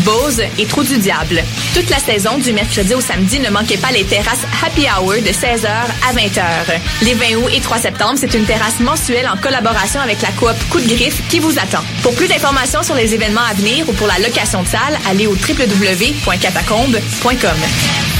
Bose et Trou du Diable. Toute la saison, du mercredi au samedi, ne manquez pas les terrasses Happy Hour de 16h à 20h. Les 20 août et 3 septembre, c'est une terrasse mensuelle en collaboration avec la coop Coup de Griffe qui vous attend. Pour plus d'informations sur les événements à venir ou pour la location de salle, allez au www.catacombe.com.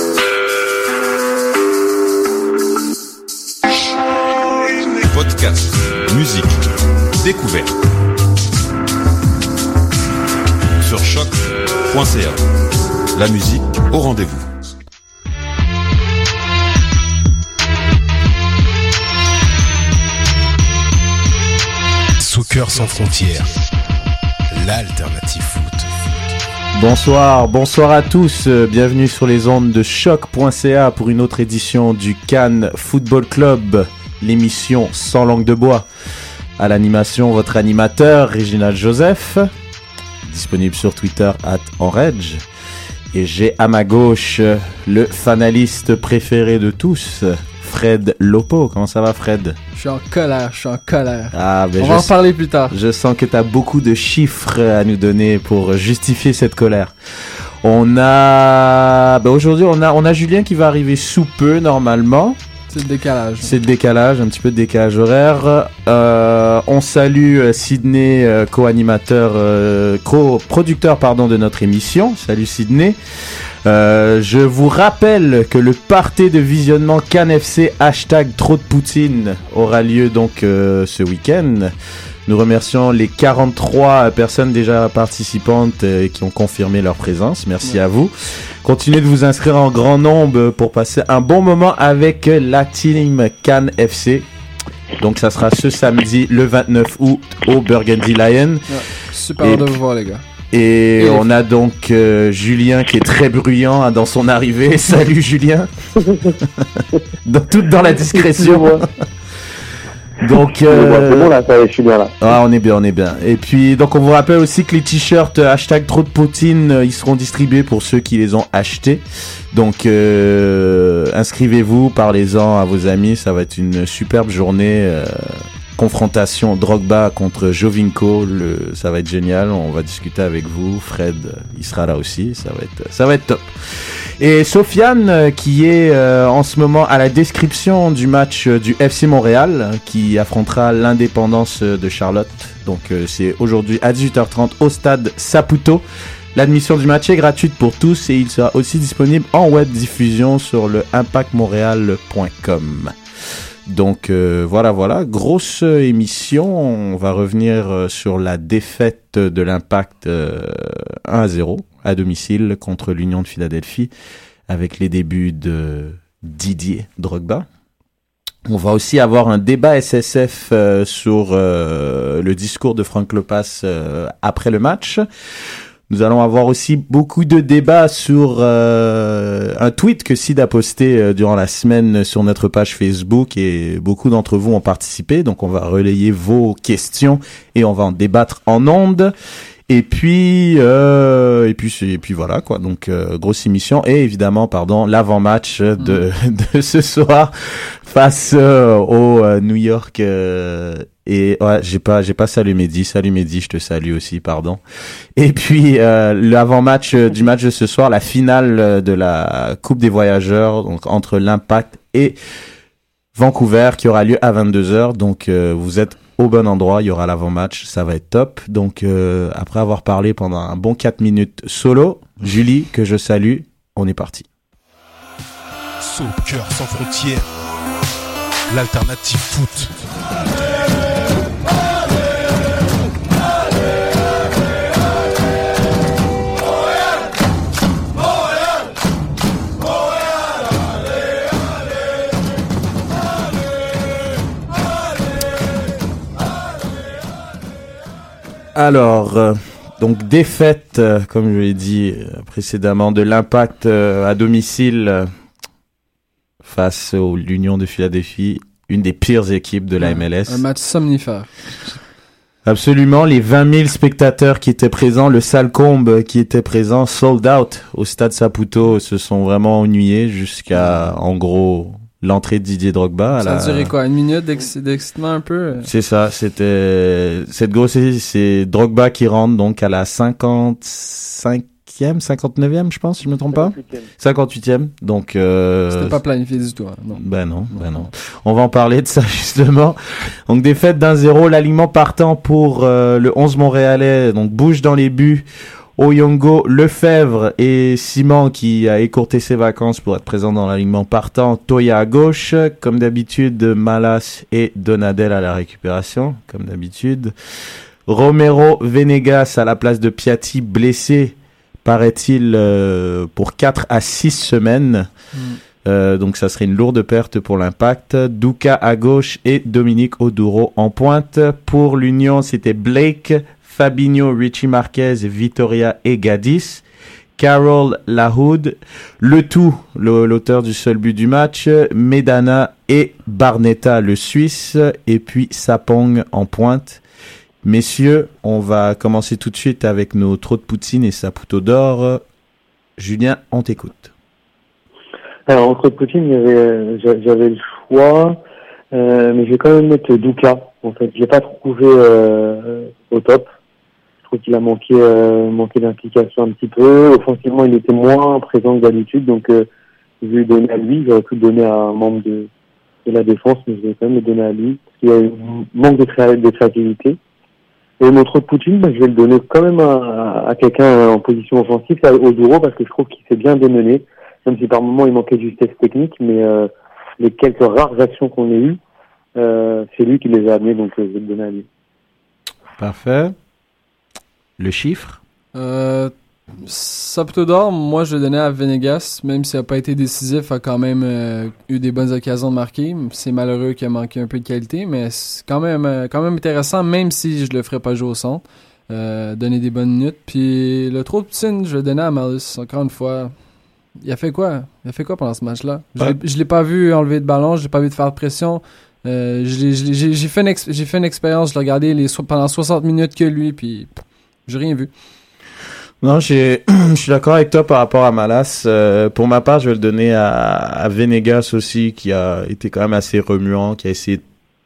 Podcast, musique, découverte. Sur choc.ca. La musique au rendez-vous. Soccer sans frontières, l'alternative foot. Bonsoir, bonsoir à tous. euh, Bienvenue sur les ondes de choc.ca pour une autre édition du Cannes Football Club, l'émission sans langue de bois. À l'animation, votre animateur, Réginald Joseph, disponible sur Twitter at Enrage. Et j'ai à ma gauche euh, le fanaliste préféré de tous, Fred Lopo. Comment ça va, Fred? Je suis en colère, je suis en colère. Ah, ben On je va en parler plus tard. je sens que tu as beaucoup de chiffres à nous donner pour justifier cette colère. On a, ben aujourd'hui, on a, on a Julien qui va arriver sous peu normalement. C'est le décalage. C'est le décalage, un petit peu de décalage horaire. Euh, on salue euh, Sydney, euh, co-animateur, co-producteur pardon de notre émission. Salut Sydney. Euh, je vous rappelle que le party de visionnement CanFC hashtag trop de Poutine aura lieu donc euh, ce week-end. Nous remercions les 43 personnes déjà participantes euh, qui ont confirmé leur présence. Merci à vous. Continuez de vous inscrire en grand nombre pour passer un bon moment avec la team Cannes FC. Donc ça sera ce samedi le 29 août au Burgundy Lion. Super Et de vous voir, les gars. Et Et- on a donc euh, Julien qui est très bruyant hein, dans son arrivée. Salut Julien. dans, tout dans la discrétion. donc euh, bon là, je suis bien là. ah, on est bien, on est bien. Et puis, donc, on vous rappelle aussi que les t-shirts euh, hashtag trop de Poutine, euh, ils seront distribués pour ceux qui les ont achetés. Donc, euh, inscrivez-vous, parlez-en à vos amis. Ça va être une superbe journée. Confrontation Drogba contre Jovinko. Le, ça va être génial. On va discuter avec vous. Fred, il sera là aussi. Ça va être, ça va être top. Et Sofiane, euh, qui est euh, en ce moment à la description du match euh, du FC Montréal, qui affrontera l'indépendance euh, de Charlotte. Donc euh, c'est aujourd'hui à 18h30 au stade Saputo. L'admission du match est gratuite pour tous et il sera aussi disponible en web diffusion sur le impactmontréal.com. Donc euh, voilà, voilà, grosse euh, émission. On va revenir euh, sur la défaite de l'Impact euh, 1 à 0 à domicile contre l'Union de Philadelphie avec les débuts de Didier Drogba. On va aussi avoir un débat SSF euh, sur euh, le discours de Franck Lopas euh, après le match. Nous allons avoir aussi beaucoup de débats sur euh, un tweet que Sid a posté euh, durant la semaine sur notre page Facebook et beaucoup d'entre vous ont participé. Donc on va relayer vos questions et on va en débattre en ondes. Et puis, euh, et puis, c'est- et puis voilà quoi. Donc euh, grosse émission et évidemment, pardon, l'avant-match de, de ce soir face euh, au euh, New York. euh, et ouais, j'ai pas, j'ai pas salué Mehdi. Salut Mehdi, je te salue aussi, pardon. Et puis euh, l'avant-match du match de ce soir, la finale de la Coupe des Voyageurs, donc entre l'Impact et Vancouver, qui aura lieu à 22h. Donc euh, vous êtes au bon endroit, il y aura l'avant-match, ça va être top. Donc euh, après avoir parlé pendant un bon 4 minutes solo, Julie, que je salue, on est parti. Sans frontières, l'alternative foot. Alors, euh, Donc défaite, euh, comme je l'ai dit euh, précédemment, de l'impact à domicile face à l'Union de Philadelphie, une des pires équipes de la Un MLS. match somnifère. Absolument, les 20 000 spectateurs qui étaient présents, le Salcombe qui était présent, sold out au stade Saputo, se sont vraiment ennuyés jusqu'à, en gros, l'entrée de Didier Drogba. à Ça a la- duré quoi Une minute d'ex- d'excitement un peu? C'est ça, c'était cette grosse c'est Drogba qui rentre donc à la 55e, 59e, je pense, si je me trompe pas. 58e. Donc euh, C'était pas planifié du tout. hein, non. ben non, ben non. On va en parler de ça justement. Donc défaite d'un zéro, l'alignement partant pour euh, le 11 montréalais, donc bouge dans les buts. Oyongo, Lefebvre et Simon qui a écourté ses vacances pour être présent dans l'alignement partant. Toya à gauche, comme d'habitude, Malas et Donadel à la récupération, comme d'habitude. Romero, Venegas à la place de Piatti, blessé, paraît-il, euh, pour 4 à 6 semaines. Mm. Euh, donc ça serait une lourde perte pour l'impact. Duca à gauche et Dominique Oduro en pointe. Pour l'Union, c'était Blake, Fabinho, Richie Marquez, Vitoria et Gadis. Carol Lahoud, le tout, l'auteur du seul but du match, Medana et Barnetta, le Suisse, et puis Sapong en pointe. Messieurs, on va commencer tout de suite avec nos trous de poutine et Saputo d'or. Julien, on t'écoute. Alors, entre Poutine, j'avais le choix, euh, mais je quand même mettre Douka. En fait, je l'ai pas trouvé euh, au top. Trouve qu'il a manqué, euh, manqué d'implication un petit peu. Offensivement, il était moins présent que d'habitude, donc euh, je vais donner à lui. J'aurais pu le donner à un membre de, de la défense, mais je vais quand même le donner à lui. Qu'il y a un manque de, créa- de créativité. Et de Poutine, bah, je vais le donner quand même à, à quelqu'un en position offensive, à Oduro, parce que je trouve qu'il s'est bien démené même si par moments il manquait de justesse technique, mais euh, les quelques rares actions qu'on a eues, c'est lui qui les a amenées, donc je vais le donner à lui. Parfait. Le chiffre Euh, moi je le donnais à Venegas, même s'il n'a pas été décisif, a quand même euh, eu des bonnes occasions de marquer. C'est malheureux qu'il a manqué un peu de qualité, mais c'est quand même, euh, quand même intéressant, même si je le ferais pas jouer au centre. Euh, donner des bonnes minutes. Puis le trop de poutine, je le donnais à Malus, encore une fois. Il a fait quoi? Il a fait quoi pendant ce match-là? Je Ouais. l'ai- Je l'ai pas vu enlever de ballon, je l'ai pas vu de faire de pression. Euh, J'ai fait, une ex- j'ai fait une expérience, je l'ai regardé les, so- pendant 60 minutes que lui, puis pff, j'ai rien vu. Non, je suis d'accord avec toi par rapport à Malas. Euh, pour ma part, je vais le donner à, à Venegas aussi, qui a été quand même assez remuant, qui a essayé de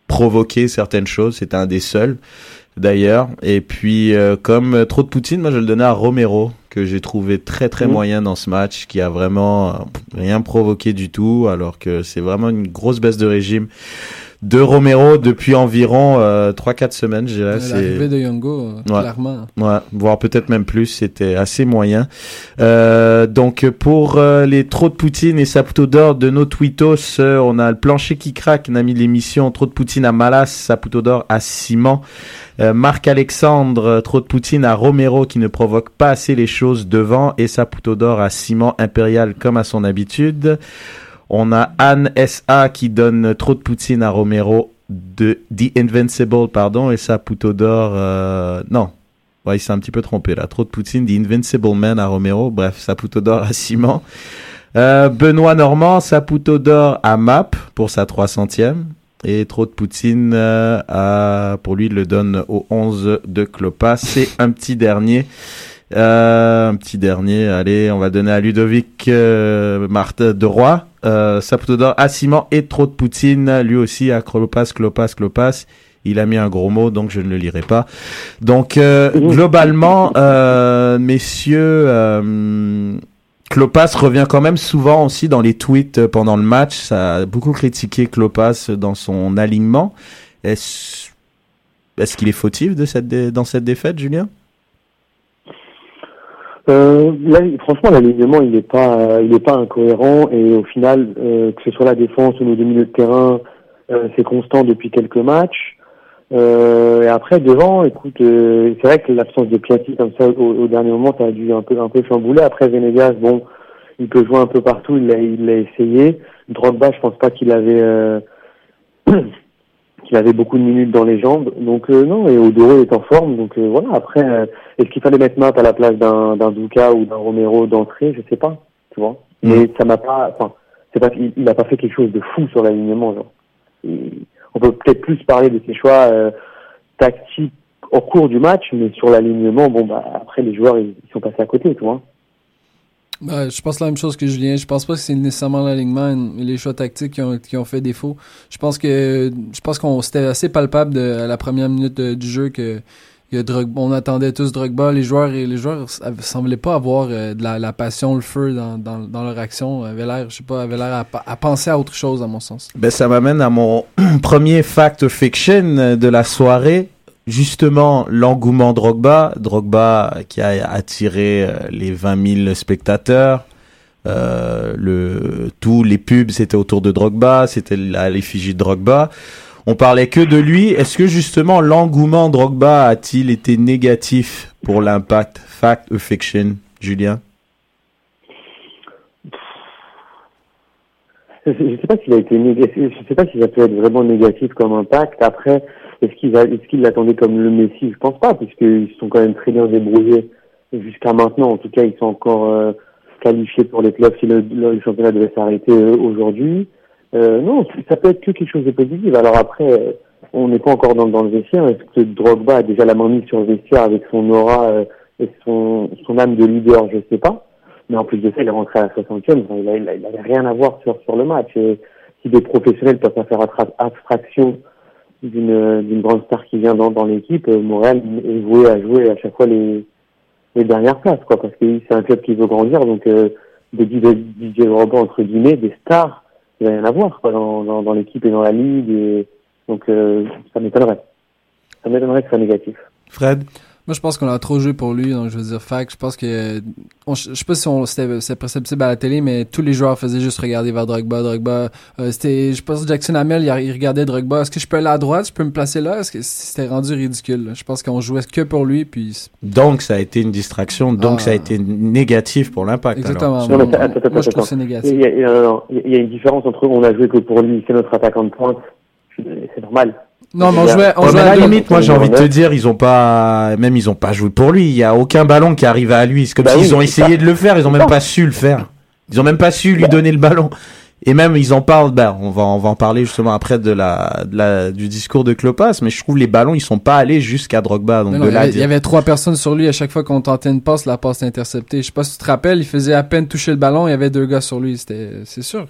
provoquer certaines choses. C'était un des seuls, d'ailleurs. Et puis, euh, comme euh, trop de Poutine, moi, je vais le donner à Romero, que j'ai trouvé très très Mhm. moyen dans ce match, qui a vraiment rien provoqué du tout, alors que c'est vraiment une grosse baisse de régime de Romero depuis environ euh, 3-4 semaines, je dirais. L'arrivée de Yongo, euh, Ouais. clairement. Ouais, voire peut-être même plus, c'était assez moyen. Euh, donc pour euh, les trop de Poutine et Saputo d'or de nos tweetos, euh, on a le plancher qui craque, on a mis l'émission trop de Poutine à Malas, Saputo d'or à Simon. Euh, Marc Alexandre, euh, trop de Poutine à Romero qui ne provoque pas assez les choses devant et Saputo d'or à Simon Impérial comme à son habitude. On a Anne SA qui donne trop de Poutine à Romero de The Invincible, pardon, et Saputo d'or, euh, non, Ouais, il s'est un petit peu trompé là. Trop de Poutine, The Invincible Man à Romero. Bref, Saputo d'or à Simon. Euh, Benoît Normand, Saputo d'or à Map pour sa 300e. Et trop de Poutine, euh, à, pour lui, il le donne au 11 de Clopas. C'est un petit dernier. Un petit dernier. Allez, on va donner à Ludovic Marthe de Roy. Euh, Saputo d'or à Simon et trop de Poutine. Lui aussi à Clopas, Clopas, Clopas. Il a mis un gros mot, donc je ne le lirai pas. Donc, euh, globalement, euh, messieurs, euh, Klopas revient quand même souvent aussi dans les tweets euh, pendant le match. Ça a beaucoup critiqué Klopas dans son alignement. Est-ce est-ce qu'il est fautif de cette dé- dans cette défaite, Julien? Euh, là, franchement, l'alignement, il n'est pas, il est pas incohérent et au final, euh, que ce soit la défense ou nos deux milieux de terrain, euh, c'est constant depuis quelques matchs. Euh, et après, devant, écoute, c'est vrai que l'absence de Piatti comme ça au, dernier moment, ça a dû un peu, un peu chambouler. Après, Venegas, bon, il peut jouer un peu partout, il l'a, il l'a essayé. Drogba, je pense pas qu'il avait, qu'il avait beaucoup de minutes dans les jambes. Donc non, et Odoro est en forme. Donc voilà. Après, est-ce qu'il fallait mettre Matt à la place d'un d'un Duca ou d'un Romero d'entrée? Je sais pas. Tu vois. Mm. Mais ça m'a pas. Enfin, c'est pas. Il, n'a pas fait quelque chose de fou sur l'alignement. Genre. on peut peut-être plus parler de ses choix tactiques au cours du match, mais sur l'alignement, bon bah après les joueurs ils, sont passés à côté, tu vois. Bah, je pense la même chose que Julien. Je pense pas que c'est nécessairement l'alignement et les choix tactiques qui ont, qui ont fait défaut. Je pense que je pense qu'on c'était assez palpable de, la première minute du jeu que, on attendait tous Drogba. Les joueurs et les joueurs semblaient pas avoir euh, de la, passion, le feu dans, dans, dans leur action. Avait l'air, je sais pas, avait l'air à, à, penser à autre chose à mon sens. Ben ça m'amène à mon premier fact fiction de la soirée justement l'engouement Drogba, Drogba qui a attiré euh, les 20 000 spectateurs. Euh, le tous les pubs c'était autour de Drogba, c'était l'effigie de Drogba. On parlait que de lui. Est-ce que justement l'engouement Drogba a-t-il été négatif pour l'impact? Fact ou fiction, Julien? Je ne sais pas s'il a été négatif. Je sais pas si ça peut être vraiment négatif comme impact. Après, est-ce qu'il est-ce qu'il l'attendait comme le Messi? Je pense pas, puisqu'ils sont quand même très bien débrouillés jusqu'à maintenant. En tout cas, ils sont encore euh, qualifiés pour les clubs si le, championnat devait s'arrêter euh, aujourd'hui. Euh, non, ça peut être que quelque chose de positif. Alors après, on n'est pas encore dans, dans le vestiaire. Est-ce que Drogba a déjà la main mise sur le vestiaire avec son aura et son, son âme de leader? Je sais pas. Mais en plus de ça, il est rentré à la 60e. il n'avait rien à voir sur, sur le match. Et si des professionnels peuvent faire abstraction d'une d'une grande star qui vient dans, dans l'équipe, euh, Montréal est voué à jouer à chaque fois les, les dernières places, quoi, parce que c'est un club qui veut grandir, donc euh, des DJ Robin entre guillemets, des stars, il n'y a rien à voir quoi, dans, dans, dans l'équipe et dans la ligue, et, donc euh, ça m'étonnerait. Ça m'étonnerait que ce soit négatif. Fred? Moi, je pense qu'on a trop joué pour lui, donc je veux dire, fac, je pense que, je sais pas si on, c'était, perceptible à la télé, mais tous les joueurs faisaient juste regarder vers Drogba, Drogba, euh, c'était, je pense que Jackson Hamel, il, regardait Drogba, est-ce que je peux aller à droite, je peux me placer là, est-ce que c'était rendu ridicule, je pense qu'on jouait que pour lui, puis... Donc, ça a été une distraction, donc ça a ah. été négatif pour l'impact. Exactement. moi, je trouve c'est négatif. Il y, a, il y a une différence entre on a joué que pour lui, c'est notre attaquant de pointe, c'est normal. Non, mais on jouait, on jouait à la limite, moi j'ai envie de te dire, ils ont pas, même ils ont pas joué pour lui. Il y a aucun ballon qui arrive à lui. C'est comme bah s'ils ont essayé de le faire, ils ont même pas su le faire. Ils ont même pas su lui bah. donner le ballon. Et même ils en parlent, ben on va on va en parler justement après de la, de la du discours de Klopas, mais je trouve les ballons ils sont pas allés jusqu'à Drogba. Donc il, y avait, trois personnes sur lui à chaque fois qu'on tentait une passe, la passe interceptée. Je sais pas si tu te rappelles, il faisait à peine toucher le ballon, il y avait deux gars sur lui, c'était c'est sûr.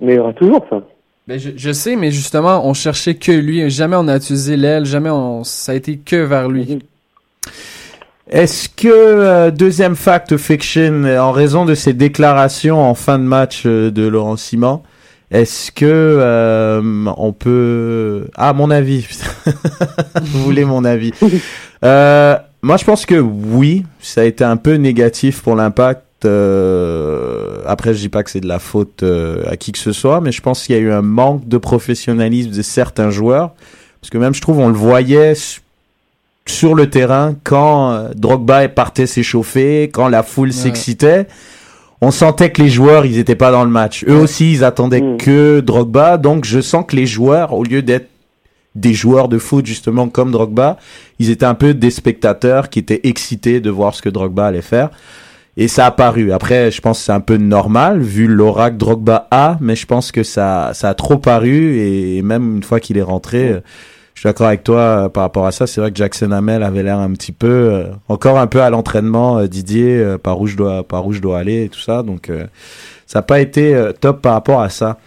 Mais il y aura toujours ça. Ben je, je, sais, mais justement, on cherchait que lui. Jamais on a utilisé l'aile. Jamais on, ça a été que vers lui. Mhm. Est-ce que euh, deuxième fact fiction, en raison de ses déclarations en fin de match euh, de Laurent Simon, est-ce que euh, on peut ah mon avis vous voulez mon avis moi je pense que oui ça a été un peu négatif pour l'impact euh, après, je dis pas que c'est de la faute euh, à qui que ce soit, mais je pense qu'il y a eu un manque de professionnalisme de certains joueurs, parce que même je trouve on le voyait sur le terrain quand euh, Drogba partait s'échauffer, quand la foule s'excitait. On sentait que les joueurs, ils étaient pas dans le match. Eux aussi, ils attendaient mm. que Drogba. Donc, je sens que les joueurs, au lieu d'être des joueurs de foot justement comme Drogba, ils étaient un peu des spectateurs qui étaient excités de voir ce que Drogba allait faire. Et ça a paru. Après, je pense que c'est un peu normal vu l'oracle Drogba a, mais je pense que ça, ça a trop paru et même une fois qu'il est rentré, euh, je suis d'accord avec toi euh, par rapport à ça. C'est vrai que Jackson Hamel avait l'air un petit peu, euh, encore un peu à l'entraînement, Didier, par où je dois, par où je dois aller et tout ça. Donc, ça n'a pas été top par rapport à ça.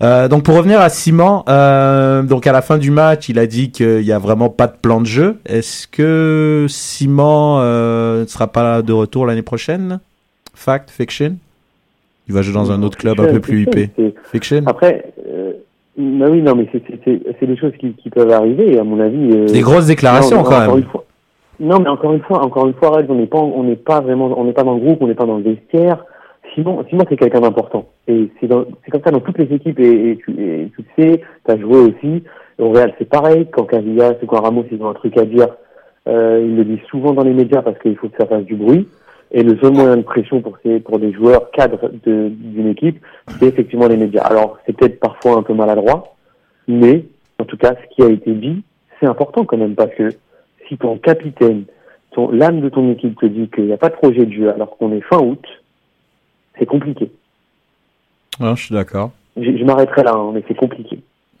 donc pour revenir à Simon, donc à la fin du match, il a dit qu'il y a vraiment pas de plan de jeu. Est-ce que Simon ne sera pas de retour l'année prochaine? Fact, fiction? Il va jouer dans un autre club un peu plus huppé. Fiction? Après, euh, bah oui, non, mais c'est des choses qui, qui, peuvent arriver, à mon avis. Euh, des grosses déclarations quand même. non, mais encore une fois, encore une fois, on n'est pas, on n'est pas vraiment, on n'est pas dans le groupe, on n'est pas dans le vestiaire. Simon, Simon c'est quelqu'un d'important. Et c'est comme ça dans toutes les équipes, et, tu, le sais, tu as joué aussi. Au Real, c'est pareil. Quand Cavillas ou quand Ramos, ils ont un truc à dire, euh, ils le disent souvent dans les médias parce qu'il faut que ça fasse du bruit. Et le seul moyen de pression pour ces, pour des joueurs cadres d'une équipe, c'est effectivement les médias. Alors, c'est peut-être parfois un peu maladroit, mais En tout cas, ce qui a été dit, c'est important quand même parce que si ton capitaine, ton l'âme de ton équipe te dit qu'il n'y a pas de projet de jeu alors qu'on est fin août, c'est compliqué. Non, je suis d'accord. Je, je m'arrêterai là, hein, mais c'est compliqué.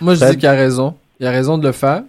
Moi, je Fred? dis qu'il a raison. Il a raison de le faire.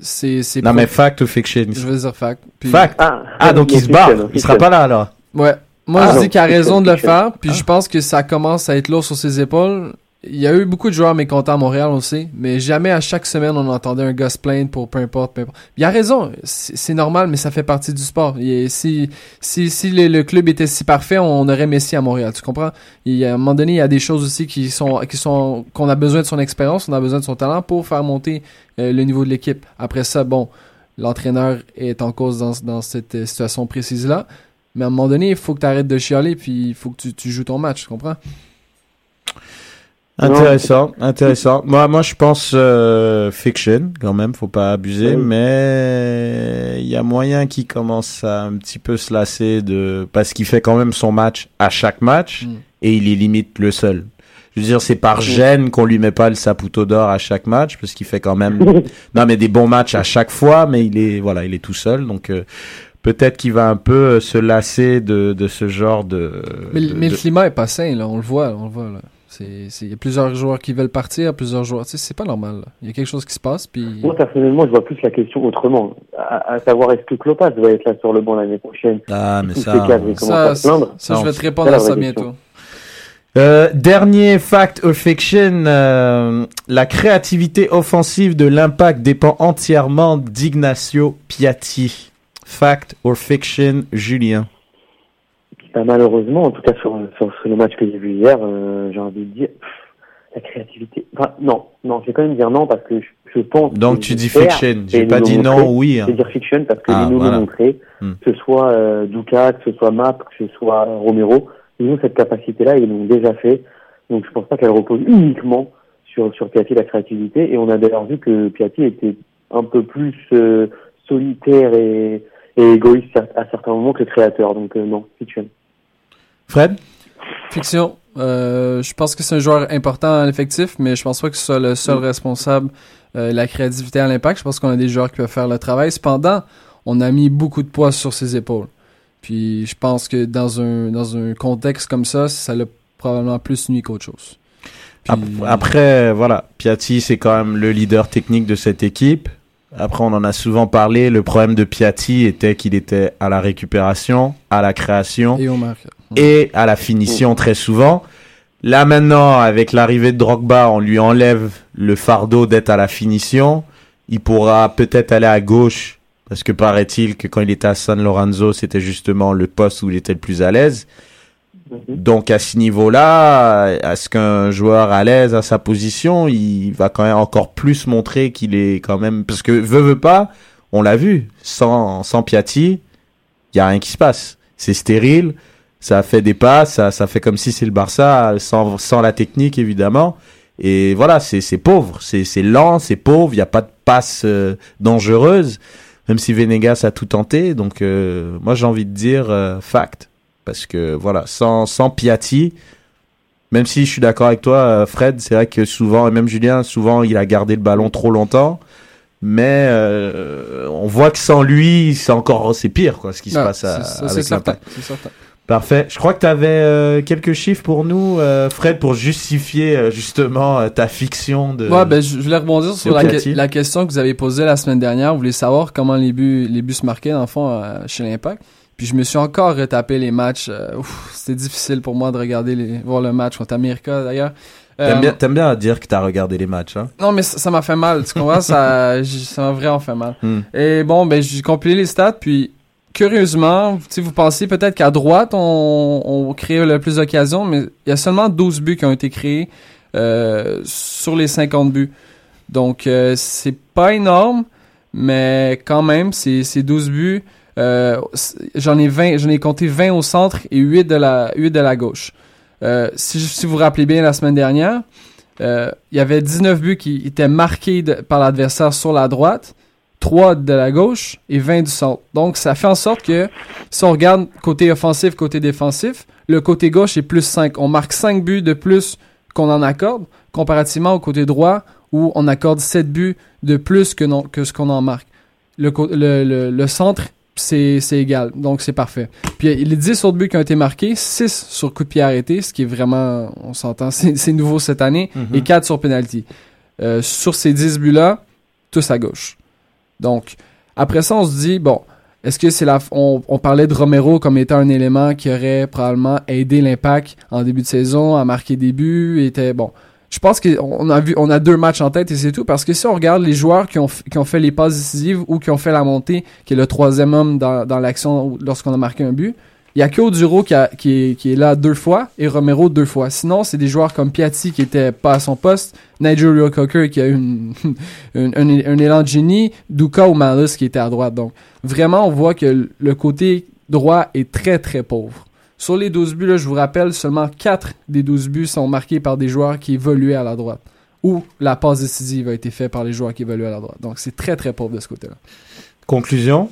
C'est, c'est Non, pro- mais fact ou fiction? Je veux dire fact. Puis- Fact Ah, Ah, donc il se barre. Il sera pas là alors. Ouais. Moi, Ah, je non, dis qu'il a fiction, raison de le fiction. faire, puis je pense que ça commence à être lourd sur ses épaules. Il y a eu beaucoup de joueurs mécontents à Montréal, on le sait, mais jamais à chaque semaine on entendait un gars se plaindre pour peu importe, peu importe. Il a raison, c'est normal, mais ça fait partie du sport. Si si, si le, club était si parfait, on aurait Messi à Montréal, tu comprends? A, à un moment donné, il y a des choses aussi qui sont qui sont qu'on a besoin de son expérience, on a besoin de son talent pour faire monter euh, le niveau de l'équipe. Après ça, bon, l'entraîneur est en cause dans, dans cette euh, situation précise-là. Mais à un moment donné, il faut que tu arrêtes de chialer, puis il faut que tu, tu joues ton match, tu comprends? Intéressant, intéressant. Moi, moi, je pense euh, fiction quand même. Faut pas abuser, Oui. mais il y a moyen qu'il commence à un petit peu se lasser de parce qu'il fait quand même son match à chaque match Mm. et il est limite le seul. Je veux dire, c'est par gêne qu'on lui met pas le saputo d'or à chaque match parce qu'il fait quand même non mais des bons matchs à chaque fois, mais il est voilà, il est tout seul, donc euh, peut-être qu'il va un peu euh, se lasser de, de ce genre de. Mais, de- mais le climat est pas sain, là, on le voit, on le voit, là. C'est, c'est, il y a plusieurs joueurs qui veulent partir, plusieurs joueurs, tu sais, c'est pas normal. Il y a quelque chose qui se passe, puis... Moi, personnellement, je vois plus la question autrement. À, à savoir, est-ce que Klopas va être là sur le banc l'année prochaine? Ah mais ça. Ça, ça, je vais te répondre à ça bientôt. Euh, dernier fact or fiction, euh, la créativité offensive de l'impact dépend entièrement d'Ignacio Piatti. Fact or fiction, Julien. Bah, malheureusement, en tout cas sur, sur, sur le match que j'ai vu hier, euh, j'ai envie de dire pff, la créativité. Enfin, non, non, je vais quand même dire non parce que je, je pense. Donc que tu dis fiction. J'ai pas dit non montré. oui. Je hein. vais dire fiction parce que Ah, ils nous voilà. l'ont montré, Hmm. que ce soit euh, que ce soit Map, que ce soit Romero, ils ont cette capacité-là, ils l'ont déjà fait. Donc je pense pas qu'elle repose uniquement sur sur Piatti la créativité. Et on a d'ailleurs vu que Piatti était un peu plus euh, solitaire et, et égoïste à, à certains moments que le créateur. Donc euh, non, fiction. Fred? Fiction, euh, je pense que c'est un joueur important à l'effectif, mais je pense pas que ce soit le seul responsable euh, de la créativité à l'impact. Je pense qu'on a des joueurs qui peuvent faire le travail. Cependant, on a mis beaucoup de poids sur ses épaules. Puis je pense que dans un, dans un contexte comme ça, ça l'a probablement plus nuit qu'autre chose. Puis- Après, voilà, Piatti, c'est quand même le leader technique de cette équipe. Après, on en a souvent parlé. Le problème de Piatti était qu'il était à la récupération, à la création. Et on marque. Et à la finition très souvent. Là maintenant, avec l'arrivée de Drogba, on lui enlève le fardeau d'être à la finition. Il pourra peut-être aller à gauche, parce que paraît-il que quand il était à San Lorenzo, c'était justement le poste où il était le plus à l'aise. Mhm. Donc à ce niveau-là, est-ce qu'un joueur à l'aise à sa position, il va quand même encore plus montrer qu'il est quand même... Parce que veut, veut pas, on l'a vu, sans, sans Piatti, il y a rien qui se passe. C'est stérile, ça fait des passes, ça, ça fait comme si c'est le Barça, sans, sans la technique évidemment. Et voilà, c'est c'est pauvre, c'est c'est lent, c'est pauvre, il n'y a pas de passe euh, dangereuse, même si Venegas a tout tenté. Donc euh, moi j'ai envie de dire euh, fact. Parce que voilà, sans, sans Piatti, même si je suis d'accord avec toi, euh, Fred, c'est vrai que souvent, et même Julien, souvent il a gardé le ballon trop longtemps. Mais euh, on voit que sans lui, c'est encore c'est pire quoi, ce qui se Ah, passe à, avec c'est certain. certain. Parfait. Je crois que tu avais quelques chiffres pour nous, euh, Fred, pour justifier euh, justement euh, ta fiction de. Ouais, ben, je voulais rebondir sur la, que- la question que vous avez posée la semaine dernière. Vous voulez savoir comment les buts, les buts se marquaient, dans le fond, euh, chez l'Impact. Puis je me suis encore retapé les matchs. euh, C'était difficile pour moi de regarder les, voir le match contre America, d'ailleurs. T'aimes Euh, bien, t'aimes bien dire que t'as regardé les matchs, hein? Non, mais ça m'a fait mal, tu comprends? ça m'a vraiment fait mal. Hmm. Et bon, ben, j'ai compilé les stats, puis curieusement, vous pensez peut-être qu'à droite, on, on crée le plus d'occasions, mais il y a seulement 12 buts qui ont été créés euh, sur les 50 buts. Donc, euh, c'est pas énorme, mais quand même, c'est c'est 12 buts. Euh, j'en ai 20, j'en ai compté 20 au centre et 8 de la, 8 de la gauche. Euh, si, si vous vous rappelez bien la semaine dernière, euh, il y avait 19 buts qui étaient marqués par l'adversaire sur la droite, 3 de la gauche et 20 du centre. Donc, ça fait en sorte que si on regarde côté offensif, côté défensif, le côté gauche est plus 5. On marque 5 buts de plus qu'on en accorde, comparativement au côté droit où on accorde 7 buts de plus que, non, que ce qu'on en marque. Le, le, le, le centre, c'est égal, donc c'est parfait. Puis les 10 autres buts qui ont été marqués, 6 sur coup de pied arrêté, ce qui est vraiment, on s'entend, c'est nouveau cette année, Mhm. et 4 sur penalty. Euh, sur ces 10 buts-là, tous à gauche. Donc, après ça, on se dit, bon, est-ce que c'est la. On, parlait de Romero comme étant un élément qui aurait probablement aidé l'impact en début de saison à marquer des buts. Était, bon, je pense qu'on a vu, on a deux matchs en tête et c'est tout. Parce que si on regarde les joueurs qui ont, fait les passes décisives ou qui ont fait la montée, qui est le troisième homme dans l'action lorsqu'on a marqué un but, il y a que Oduro qui, a- qui, est, qui est là deux fois et Romero deux fois. Sinon, c'est des joueurs comme Piatti qui était pas à son poste, Nigel Reo-Coker qui a eu une, un, un, un élan de génie, Duka ou Malus qui était à droite. Donc, vraiment, on voit que le côté droit est très, très pauvre. Sur les 12 buts, là, je vous rappelle, seulement 4 des 12 buts sont marqués par des joueurs qui évoluaient à la droite. Ou la passe décisive a été faite par les joueurs qui évoluaient à la droite. Donc, c'est très, très pauvre de ce côté-là. Conclusion?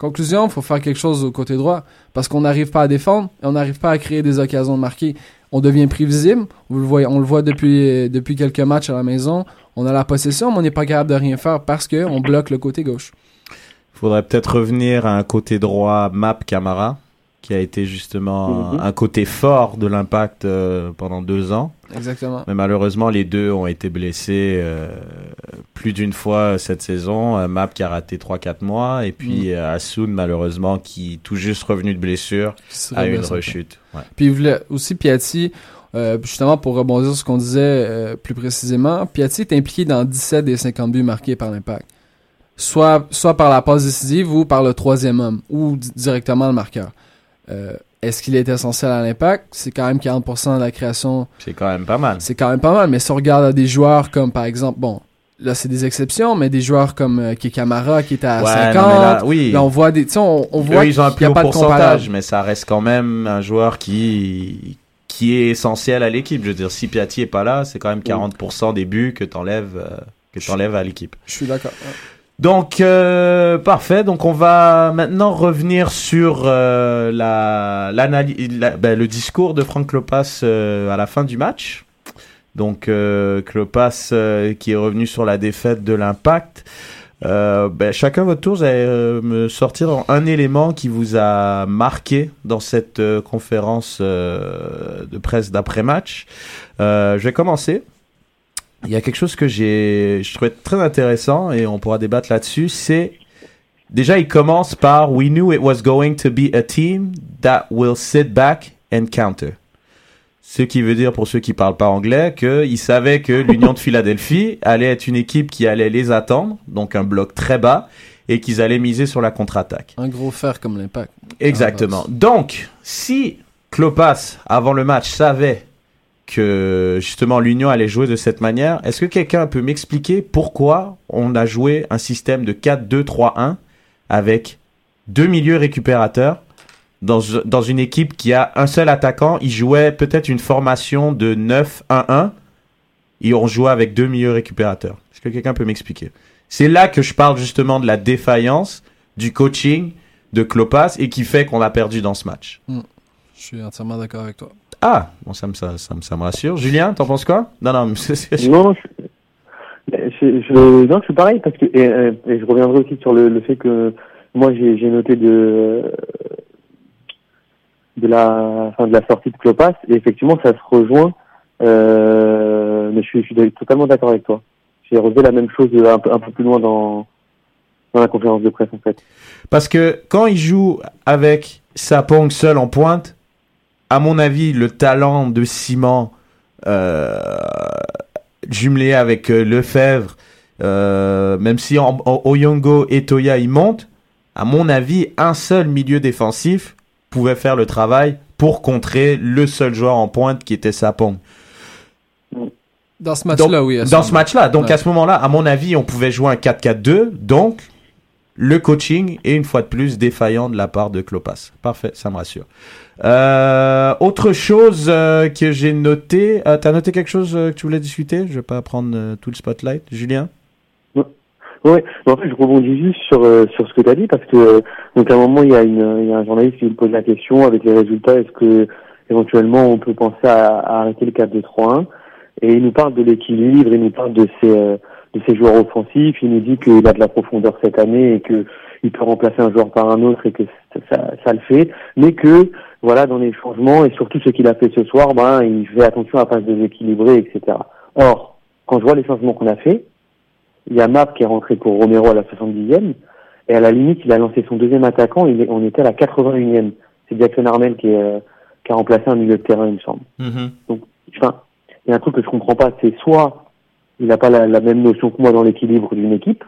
Conclusion, il faut faire quelque chose au côté droit parce qu'on n'arrive pas à défendre et on n'arrive pas à créer des occasions de marquer. On devient prévisible. Vous le voyez, on le voit depuis, depuis quelques matchs à la maison. On a la possession, mais on n'est pas capable de rien faire parce qu'on bloque le côté gauche. faudrait peut-être revenir à un côté droit Map Camara, qui a été justement Mhm. un côté fort de l'impact euh, pendant deux ans. Exactement. Mais malheureusement, les deux ont été blessés euh, plus d'une fois cette saison. Euh, Map qui a raté 3-4 mois, et puis euh, Asun, malheureusement, qui tout juste revenu de blessure, a eu une rechute. Ouais. Puis aussi Piatti, euh, justement pour rebondir sur ce qu'on disait euh, plus précisément, Piatti est impliqué dans 17 des 50 buts marqués par l'impact. Soit, soit par la passe décisive ou par le troisième homme, ou di- directement le marqueur. Euh, Est-ce qu'il est essentiel à l'impact? C'est quand même 40% de la création. C'est quand même pas mal. C'est quand même pas mal, mais si on regarde à des joueurs comme par exemple, bon, là c'est des exceptions, mais des joueurs comme euh, Kikamara qui était à Ouais, 50. non, mais là, là, oui. on voit des, tu sais, on, on voit Eux, ils ont plus n'y a pas de pourcentage, mais ça reste quand même un joueur qui qui est essentiel à l'équipe. Je veux dire, si Piatti est pas là, c'est quand même 40% des buts que t'enlèves euh, que t'enlèves à l'équipe. Je suis d'accord. ouais. Donc euh, parfait. Donc on va maintenant revenir sur euh, la, la- ben, le discours de Franck Klopas euh, à la fin du match. Donc Klopas qui est revenu sur la défaite de l'Impact. Ben, chacun votre tour, vous allez me sortir un élément qui vous a marqué dans cette conférence de presse d'après-match. Euh, je vais commencer. Il y a quelque chose que j'ai, je trouvais très intéressant et on pourra débattre là-dessus. C'est déjà, il commence par We knew it was going to be a team that will sit back and counter. Ce qui veut dire pour ceux qui parlent pas anglais qu'ils savaient que l'Union de Philadelphie allait être une équipe qui allait les attendre, donc un bloc très bas, et qu'ils allaient miser sur la contre-attaque. Un gros fer comme l'impact. Exactement. Donc, si Klopas, avant le match, savait justement l'Union allait jouer de cette manière, est-ce que quelqu'un peut m'expliquer pourquoi on a joué un système de 4-2-3-1 avec deux milieux récupérateurs dans, une équipe qui a un seul attaquant? Il jouait peut-être une formation de 9-1-1 et on jouait avec deux milieux récupérateurs. Est-ce que quelqu'un peut m'expliquer? C'est là que je parle justement de la défaillance du coaching de Klopas et qui fait qu'on a perdu dans ce match. Je suis entièrement d'accord avec toi. Ah, bon, ça me, ça, ça me, ça me rassure. Julien, t'en penses quoi? Non, non, c'est- c'est- Non, je, je, non, suis pareil parce que et, et je reviendrai aussi sur le, le fait que moi j'ai noté de de la enfin, de la sortie de Klopas et effectivement ça se rejoint. Euh, mais je suis, je suis totalement d'accord avec toi. J'ai relevé la même chose un peu, un peu plus loin dans dans la conférence de presse en fait. Parce que quand il joue avec Sapong seul en pointe, à mon avis, le talent de Simon euh, jumelé avec euh, Lefebvre, euh, même si en, en- Oyongo et Toya ils montent, à mon avis, un seul milieu défensif pouvait faire le travail pour contrer le seul joueur en pointe qui était Sapong. Dans ce match-là, oui. Dans ce match-là. Donc Ouais. à ce moment-là, à mon avis, on pouvait jouer un 4-4-2. Donc, le coaching est une fois de plus défaillant de la part de Klopas. Parfait, ça me rassure. Euh, autre chose euh, que j'ai noté. Euh, T'as noté quelque chose euh, que tu voulais discuter? Je vais pas prendre euh, tout le spotlight. Julien? Ouais, mais en fait, je rebondis juste sur euh, sur ce que tu as dit parce que donc à un moment il y a une il y a un journaliste qui me pose la question avec les résultats est-ce que éventuellement on peut penser à, à arrêter le 4-2-3-1 Et il nous parle de l'équilibre, il nous parle de ses, de ses joueurs offensifs, il nous dit qu'il a de la profondeur cette année et que il peut remplacer un joueur par un autre et que ça, ça, le fait, mais que voilà dans les changements et surtout ce qu'il a fait ce soir, ben il fait attention à pas se déséquilibrer, etc. Or, quand je vois les changements qu'on a fait, il y a Map qui est rentré pour Romero à la 70e et à la limite il a lancé son deuxième attaquant, il est, on était à la 81e. C'est Jackson Armel qui, est, euh, qui a remplacé un milieu de terrain, il me semble. Mhm. Donc, enfin, il y a un truc que je comprends pas, c'est soit il n'a pas la, la, même notion que moi dans l'équilibre d'une équipe,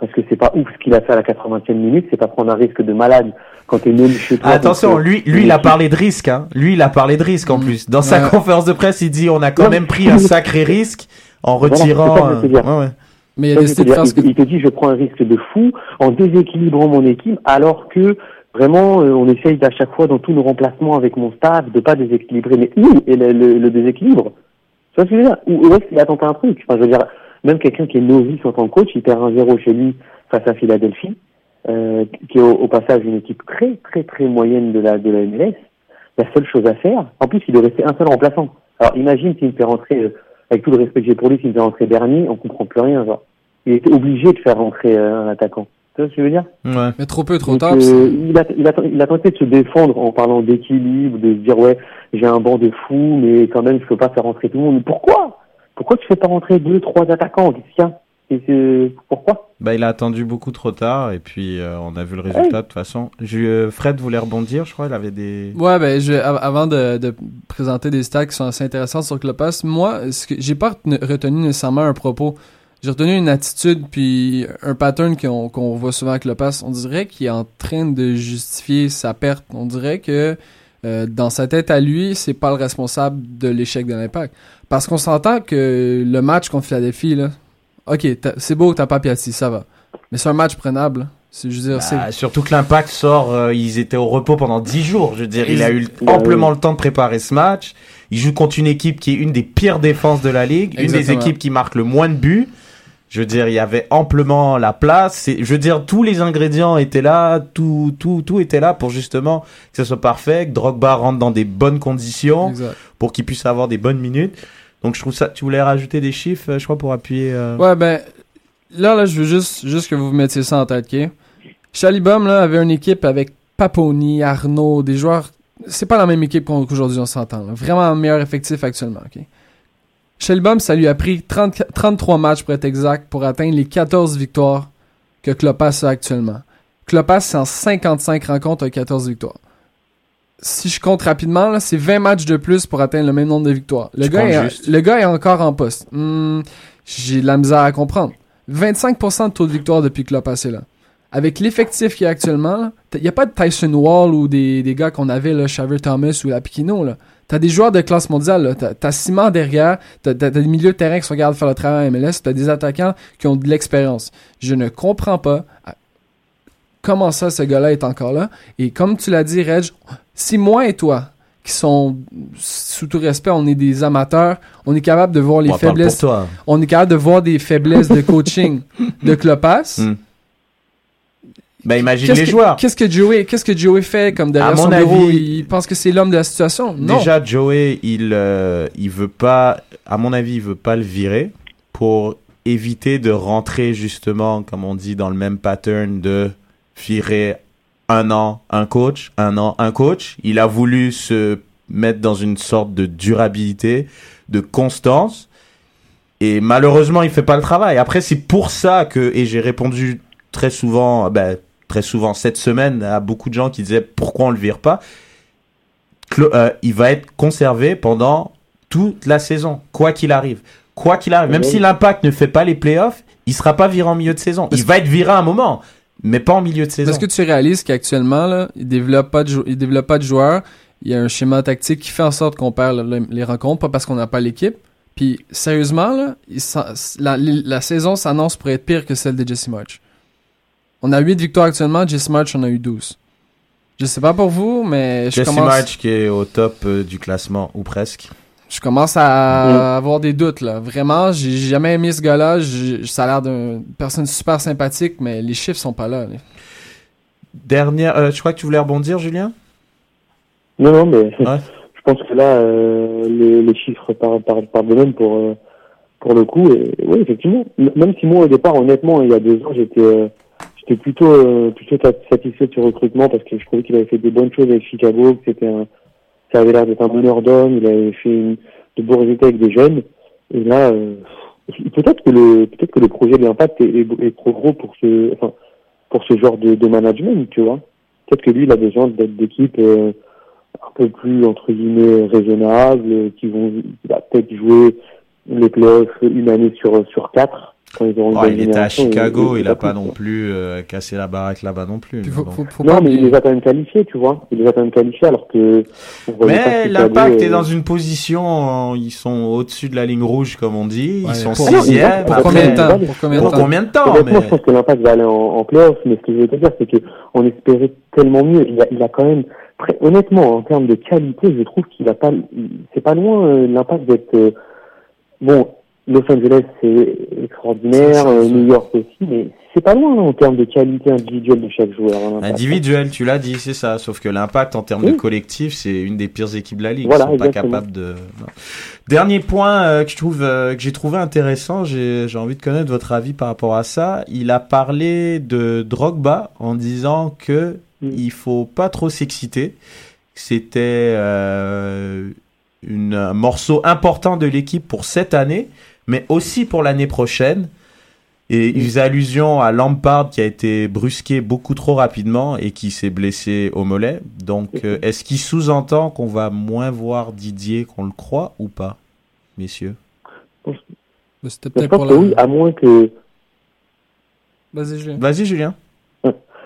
parce que c'est pas ouf ce qu'il a fait à la 80e minute, c'est pas prendre un risque de malade quand t'es même chez toi. Attention, lui, lui, il a parlé de risque, hein. Lui, il a parlé de risque en mm. plus. Dans sa conférence de presse, il dit on a quand même pris un sacré risque en retirant. Euh, ouais, ouais. Mais il, il, il, te dit je prends un risque de fou en déséquilibrant mon équipe alors que vraiment euh, on essaye à chaque fois dans tous nos remplacements avec mon staff de pas déséquilibrer. Mais où est le, le, le déséquilibre Tu vois ce que je veux dire? Où, est-ce qu'il a tenté un truc? Enfin, je veux dire, même quelqu'un qui est novice en tant que coach, il perd un 0 chez lui face à Philadelphie, euh, qui est au, passage une équipe très très très moyenne de la de la MLS. La seule chose à faire, en plus, il doit rester un seul remplaçant. Alors imagine s'il me fait rentrer, euh, avec tout le respect que j'ai pour lui, s'il me fait rentrer dernier, on comprend plus rien. Genre. Il était obligé de faire rentrer euh, un attaquant. Tu vois ce que je veux dire? Ouais. Mais trop peu, trop tard. Euh, il, a, il, a, il a tenté de se défendre en parlant d'équilibre, de se dire ouais, j'ai un banc de fous, mais quand même, je peux pas faire rentrer tout le monde. Mais pourquoi? Pourquoi tu fais pas rentrer deux, trois attaquants Qu'est-ce qu'il Pourquoi? Bah, Il a attendu beaucoup trop tard et puis euh, on a vu le résultat de toute façon. Euh, Fred voulait rebondir, je crois, il avait des... Ouais, ben, je, avant de, de, présenter des stats qui sont assez intéressants sur Clopas, moi, ce que j'ai pas retenu nécessairement un propos. J'ai retenu une attitude puis un pattern qu'on voit souvent avec Clopas. On dirait qu'il est en train de justifier sa perte. On dirait que euh, dans sa tête à lui, c'est pas le responsable de l'échec de l'impact. Parce qu'on s'entend que le match contre Philadelphie, là, ok, c'est beau que t'as pas Piatti, ça va. Mais c'est un match prenable. Je veux dire, bah, surtout que l'impact sort, euh, ils étaient au repos pendant 10 jours. Je veux dire, il a eu amplement le temps de préparer ce match. Il joue contre une équipe qui est une des pires défenses de la ligue, une des équipes qui marque le moins de buts. Je veux dire, il y avait amplement la place. Je veux dire, tous les ingrédients étaient là, tout, tout, tout était là pour justement que ce soit parfait, que Drogba rentre dans des bonnes conditions, pour qu'il puisse avoir des bonnes minutes. Donc je trouve ça. Tu voulais rajouter des chiffres, je crois, pour appuyer. Euh... Ouais, ben là, là, je veux juste, juste que vous mettiez ça en tête, ok? Chalibum là avait une équipe avec Paponi, Arnaud, des joueurs. C'est pas la même équipe qu'aujourd'hui on s'entend. Vraiment un meilleur effectif actuellement, ok? Shelbum, ça lui a pris 30, 33 matchs pour être exact pour atteindre les 14 victoires que Klopas a actuellement. Klopas, c'est en 55 rencontres à 14 victoires. Si je compte rapidement, c'est 20 matchs de plus pour atteindre le même nombre de victoires. Le, gars est, le gars est encore en poste. Hmm, j'ai de la misère à comprendre. 25% de taux de victoire depuis que Klopas est là. Avec l'effectif qu'il y a actuellement, il n'y a pas de Tyson Wall ou des, des gars qu'on avait, là, Shaver Thomas ou Lapikino. Là. T'as des joueurs de classe mondiale, t'as, as Simon derrière, t'as, as, des milieux de terrain qui sont capables de faire le travail à MLS, t'as des attaquants qui ont de l'expérience. Je ne comprends pas ah, comment ça ce gars-là est encore là. Et comme tu l'as dit, Reg, si moi et toi, qui sont sous tout respect, on est des amateurs, on est capable de voir les faiblesses. On est capable de voir des faiblesses de coaching de Klopas. Hmm. Ben imagine les joueurs. Qu'est-ce que Joey, qu'est-ce que Joey fait comme derrière son bureau? Il pense que c'est l'homme de la situation? Non. Déjà Joey, il euh, il veut pas, à mon avis, il veut pas le virer pour éviter de rentrer justement, comme on dit, dans le même pattern de virer un an un coach, un an un coach. Il a voulu se mettre dans une sorte de durabilité, de constance. Et malheureusement, il fait pas le travail. Après, c'est pour ça que, et j'ai répondu très souvent, ben, très souvent cette semaine à beaucoup de gens qui disaient pourquoi on le vire pas? Euh, il va être conservé pendant toute la saison, quoi qu'il arrive. Quoi qu'il arrive, même si l'impact ne fait pas les playoffs, il sera pas viré en milieu de saison. il va être viré à un moment, mais pas en milieu de saison. Est-ce que tu réalises qu'actuellement, là, il développe pas de il développe pas de joueurs. Il y a un schéma tactique qui fait en sorte qu'on perd les rencontres, pas parce qu'on n'a pas l'équipe. Puis, sérieusement, là, la, la, saison s'annonce pour être pire que celle de Jesse March. On a 8 victoires actuellement, Jesse March en a eu 12. Je sais pas pour vous, mais je Jesse commence... March qui est au top euh, du classement, ou presque. Je commence à avoir des doutes, là. Vraiment, j'ai jamais aimé ce gars-là. Ça a l'air d'une personne super sympathique, mais les chiffres sont pas là. Dernière, euh, je crois que tu voulais rebondir, Julien? Non, non, mais je je pense que là, euh, les, les chiffres parlent par, par de même pour euh, pour le coup. Et oui, effectivement. Même si moi au départ, honnêtement, il y a deux ans, j'étais euh, j'étais plutôt euh, plutôt satisfait de ce recrutement parce que je trouvais qu'il avait fait des bonnes choses avec Chicago, que c'était un, ça avait l'air d'être un meneur d'homme. Il avait fait une, de beaux résultats avec des jeunes. Et là, euh, peut-être que le peut-être que le projet de l'impact est, est, trop gros pour ce enfin pour ce genre de, de management, tu vois. Peut-être que lui, il a besoin d'être d'équipes euh, un peu plus entre guillemets raisonnables, euh, qui vont va peut-être jouer les playoffs une année sur sur quatre. Quand ils auront une Ouais, bonne il était à Chicago, il et a pas non plus euh, cassé la baraque là-bas non plus. Puis faut, donc. faut, faut Non, mais il les a quand même qualifiés, tu vois. Il les a quand même qualifiés alors que. Mais l'impact euh, est dans une position, euh, ils sont au-dessus de la ligne rouge comme on dit, Ouais, ils sont pour- sixième. Pour combien de temps Pour combien de Pour temps combien de temps Honnêtement, mais- je pense que l'impact va aller en, en playoff, mais ce que je veux te dire, c'est que on espérait tellement mieux. Il a, il a quand même, très- honnêtement, en termes de qualité, je trouve qu'il a pas, c'est pas loin euh, l'impact d'être. euh, bon, Los Angeles c'est extraordinaire, euh. New York aussi, mais c'est pas loin hein, en termes de qualité individuelle de chaque joueur. hein. Individuel, tu l'as dit, c'est ça. Sauf que l'impact en termes Oui. de collectif, c'est une des pires équipes de la ligue. Voilà, Ils sont pas capables de. non. Dernier point euh, que je trouve euh, que j'ai trouvé intéressant, j'ai envie de connaître votre avis par rapport à ça. Il a parlé de Drogba en disant que Mm. il faut pas trop s'exciter. C'était une, un morceau important de l'équipe pour cette année, mais aussi pour l'année prochaine. Et il faisait allusion à Lampard qui a été brusqué beaucoup trop rapidement et qui s'est blessé au mollet. Donc, euh, est-ce qu'il sous-entend qu'on va moins voir Didier qu'on le croit ou pas, messieurs? Mais C'était Mais je peut-être pense pour que la. oui, à moins que. Vas-y, Julien. Vas-y, Julien.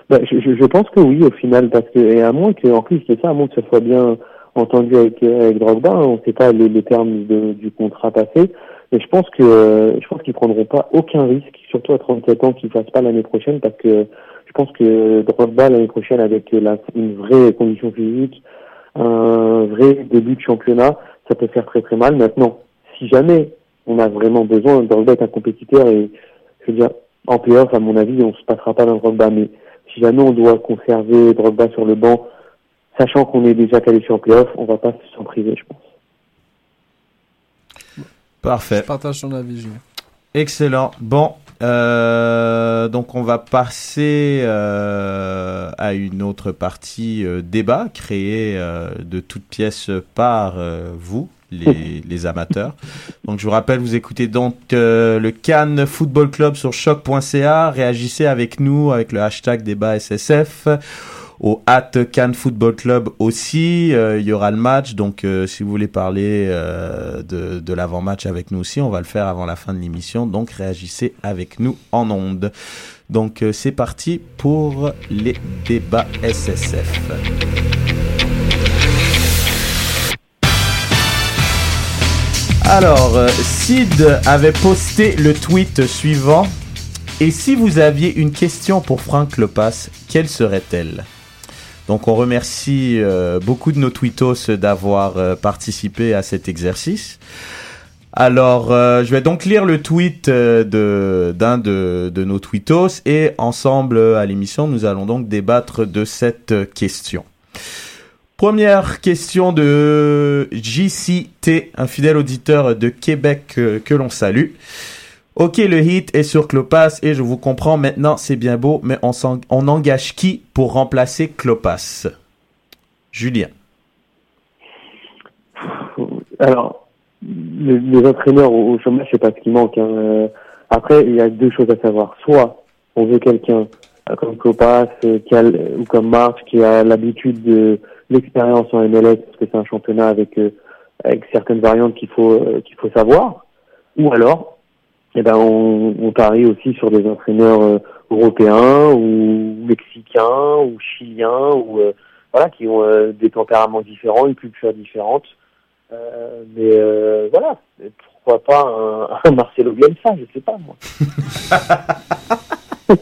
Bah, je, pense que oui, au final, parce que et à moins que, en plus de ça, à moins que ça soit bien entendu avec avec Drogba, hein, on ne sait pas les, les termes de, du contrat passé, mais je pense que euh, je pense qu'ils prendront pas aucun risque, surtout à 37 ans, qu'ils fassent pas l'année prochaine, parce que je pense que Drogba l'année prochaine avec la, une vraie condition physique, un vrai début de championnat, ça peut faire très très mal. Maintenant, si jamais on a vraiment besoin, Drogba est un compétiteur et je veux dire en playoff, à mon avis, on se passera pas d'un Drogba, mais si jamais on doit conserver Drogba sur le banc, sachant qu'on est déjà qualifié en playoff, on va pas s'en priver, je pense. Parfait. Je partage ton avis, Julien. Excellent. Bon, euh, donc on va passer euh, à une autre partie euh, débat créée euh, de toutes pièces par euh, vous, les, les amateurs. Donc je vous rappelle, vous écoutez donc euh, le Cannes Football Club sur choc.ca. Réagissez avec nous avec le hashtag débat SSF. Au at Cannes Football Club aussi, euh, il y aura le match. Donc, euh, si vous voulez parler euh, de, de l'avant-match avec nous aussi, on va le faire avant la fin de l'émission. Donc, réagissez avec nous en ondes. Donc, c'est parti pour les débats SSF. Alors, Sid avait posté le tweet suivant. Et si vous aviez une question pour Franck Lopas, quelle serait-elle? Donc on remercie euh, beaucoup de nos tweetos d'avoir euh, participé à cet exercice. Alors euh, je vais donc lire le tweet de d'un de, de nos tweetos et ensemble à l'émission nous allons donc débattre de cette question. Première question de JCT, un fidèle auditeur de Québec que l'on salue. Ok, le hit est sur Clopas et je vous comprends maintenant, c'est bien beau, mais on, engage qui pour remplacer Clopas? Julien. Alors, les, entraîneurs au, au c'est pas ce qui manque. hein. Euh, Après, il y a deux choses à savoir. Soit on veut quelqu'un euh, comme Copas euh, ou comme March qui a l'habitude de l'expérience en MLS parce que c'est un championnat avec avec certaines variantes qu'il faut qu'il faut savoir. Ou alors, eh ben on, on parie aussi sur des entraîneurs euh, européens ou mexicains ou chiliens ou euh, voilà qui ont euh, des tempéraments différents, une culture différente. Euh, mais euh, voilà, pourquoi pas un, un Marcelo Bielsa, je sais pas moi.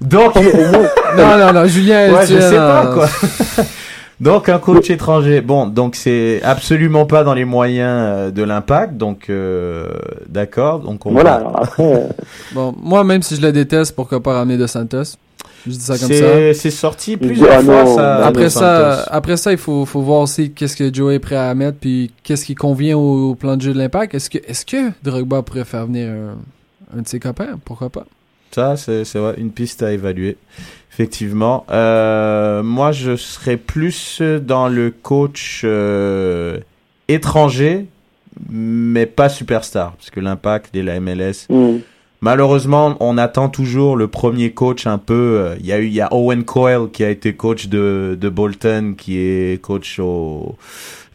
Donc, Non, non, non, Julien. ouais, tu- je sais pas non. quoi. donc un coach étranger. Bon, donc c'est absolument pas dans les moyens euh, de l'impact. Donc euh, d'accord. Donc on Voilà, va- alors après, euh, Bon, moi, même si je le déteste, pourquoi pas ramener De Santos? Je dis ça comme ça. C'est sorti plusieurs Ah fois, non, ça. bah Après ça, après ça, il faut, faut voir aussi qu'est-ce que Joe est prêt à mettre, puis qu'est-ce qui convient au, au plan de jeu de l'impact. Est-ce que, est-ce que Drogba pourrait faire venir un, un de ses copains? Pourquoi pas? Ça, c'est une piste à évaluer. Effectivement. Euh, moi, je serais plus dans le coach euh, étranger, mais pas superstar. Parce que l'impact et la MLS. Hmm. Malheureusement, on attend toujours le premier coach un peu. euh, Il y a eu, il y a Owen Coyle qui a été coach de, de Bolton, qui est coach au.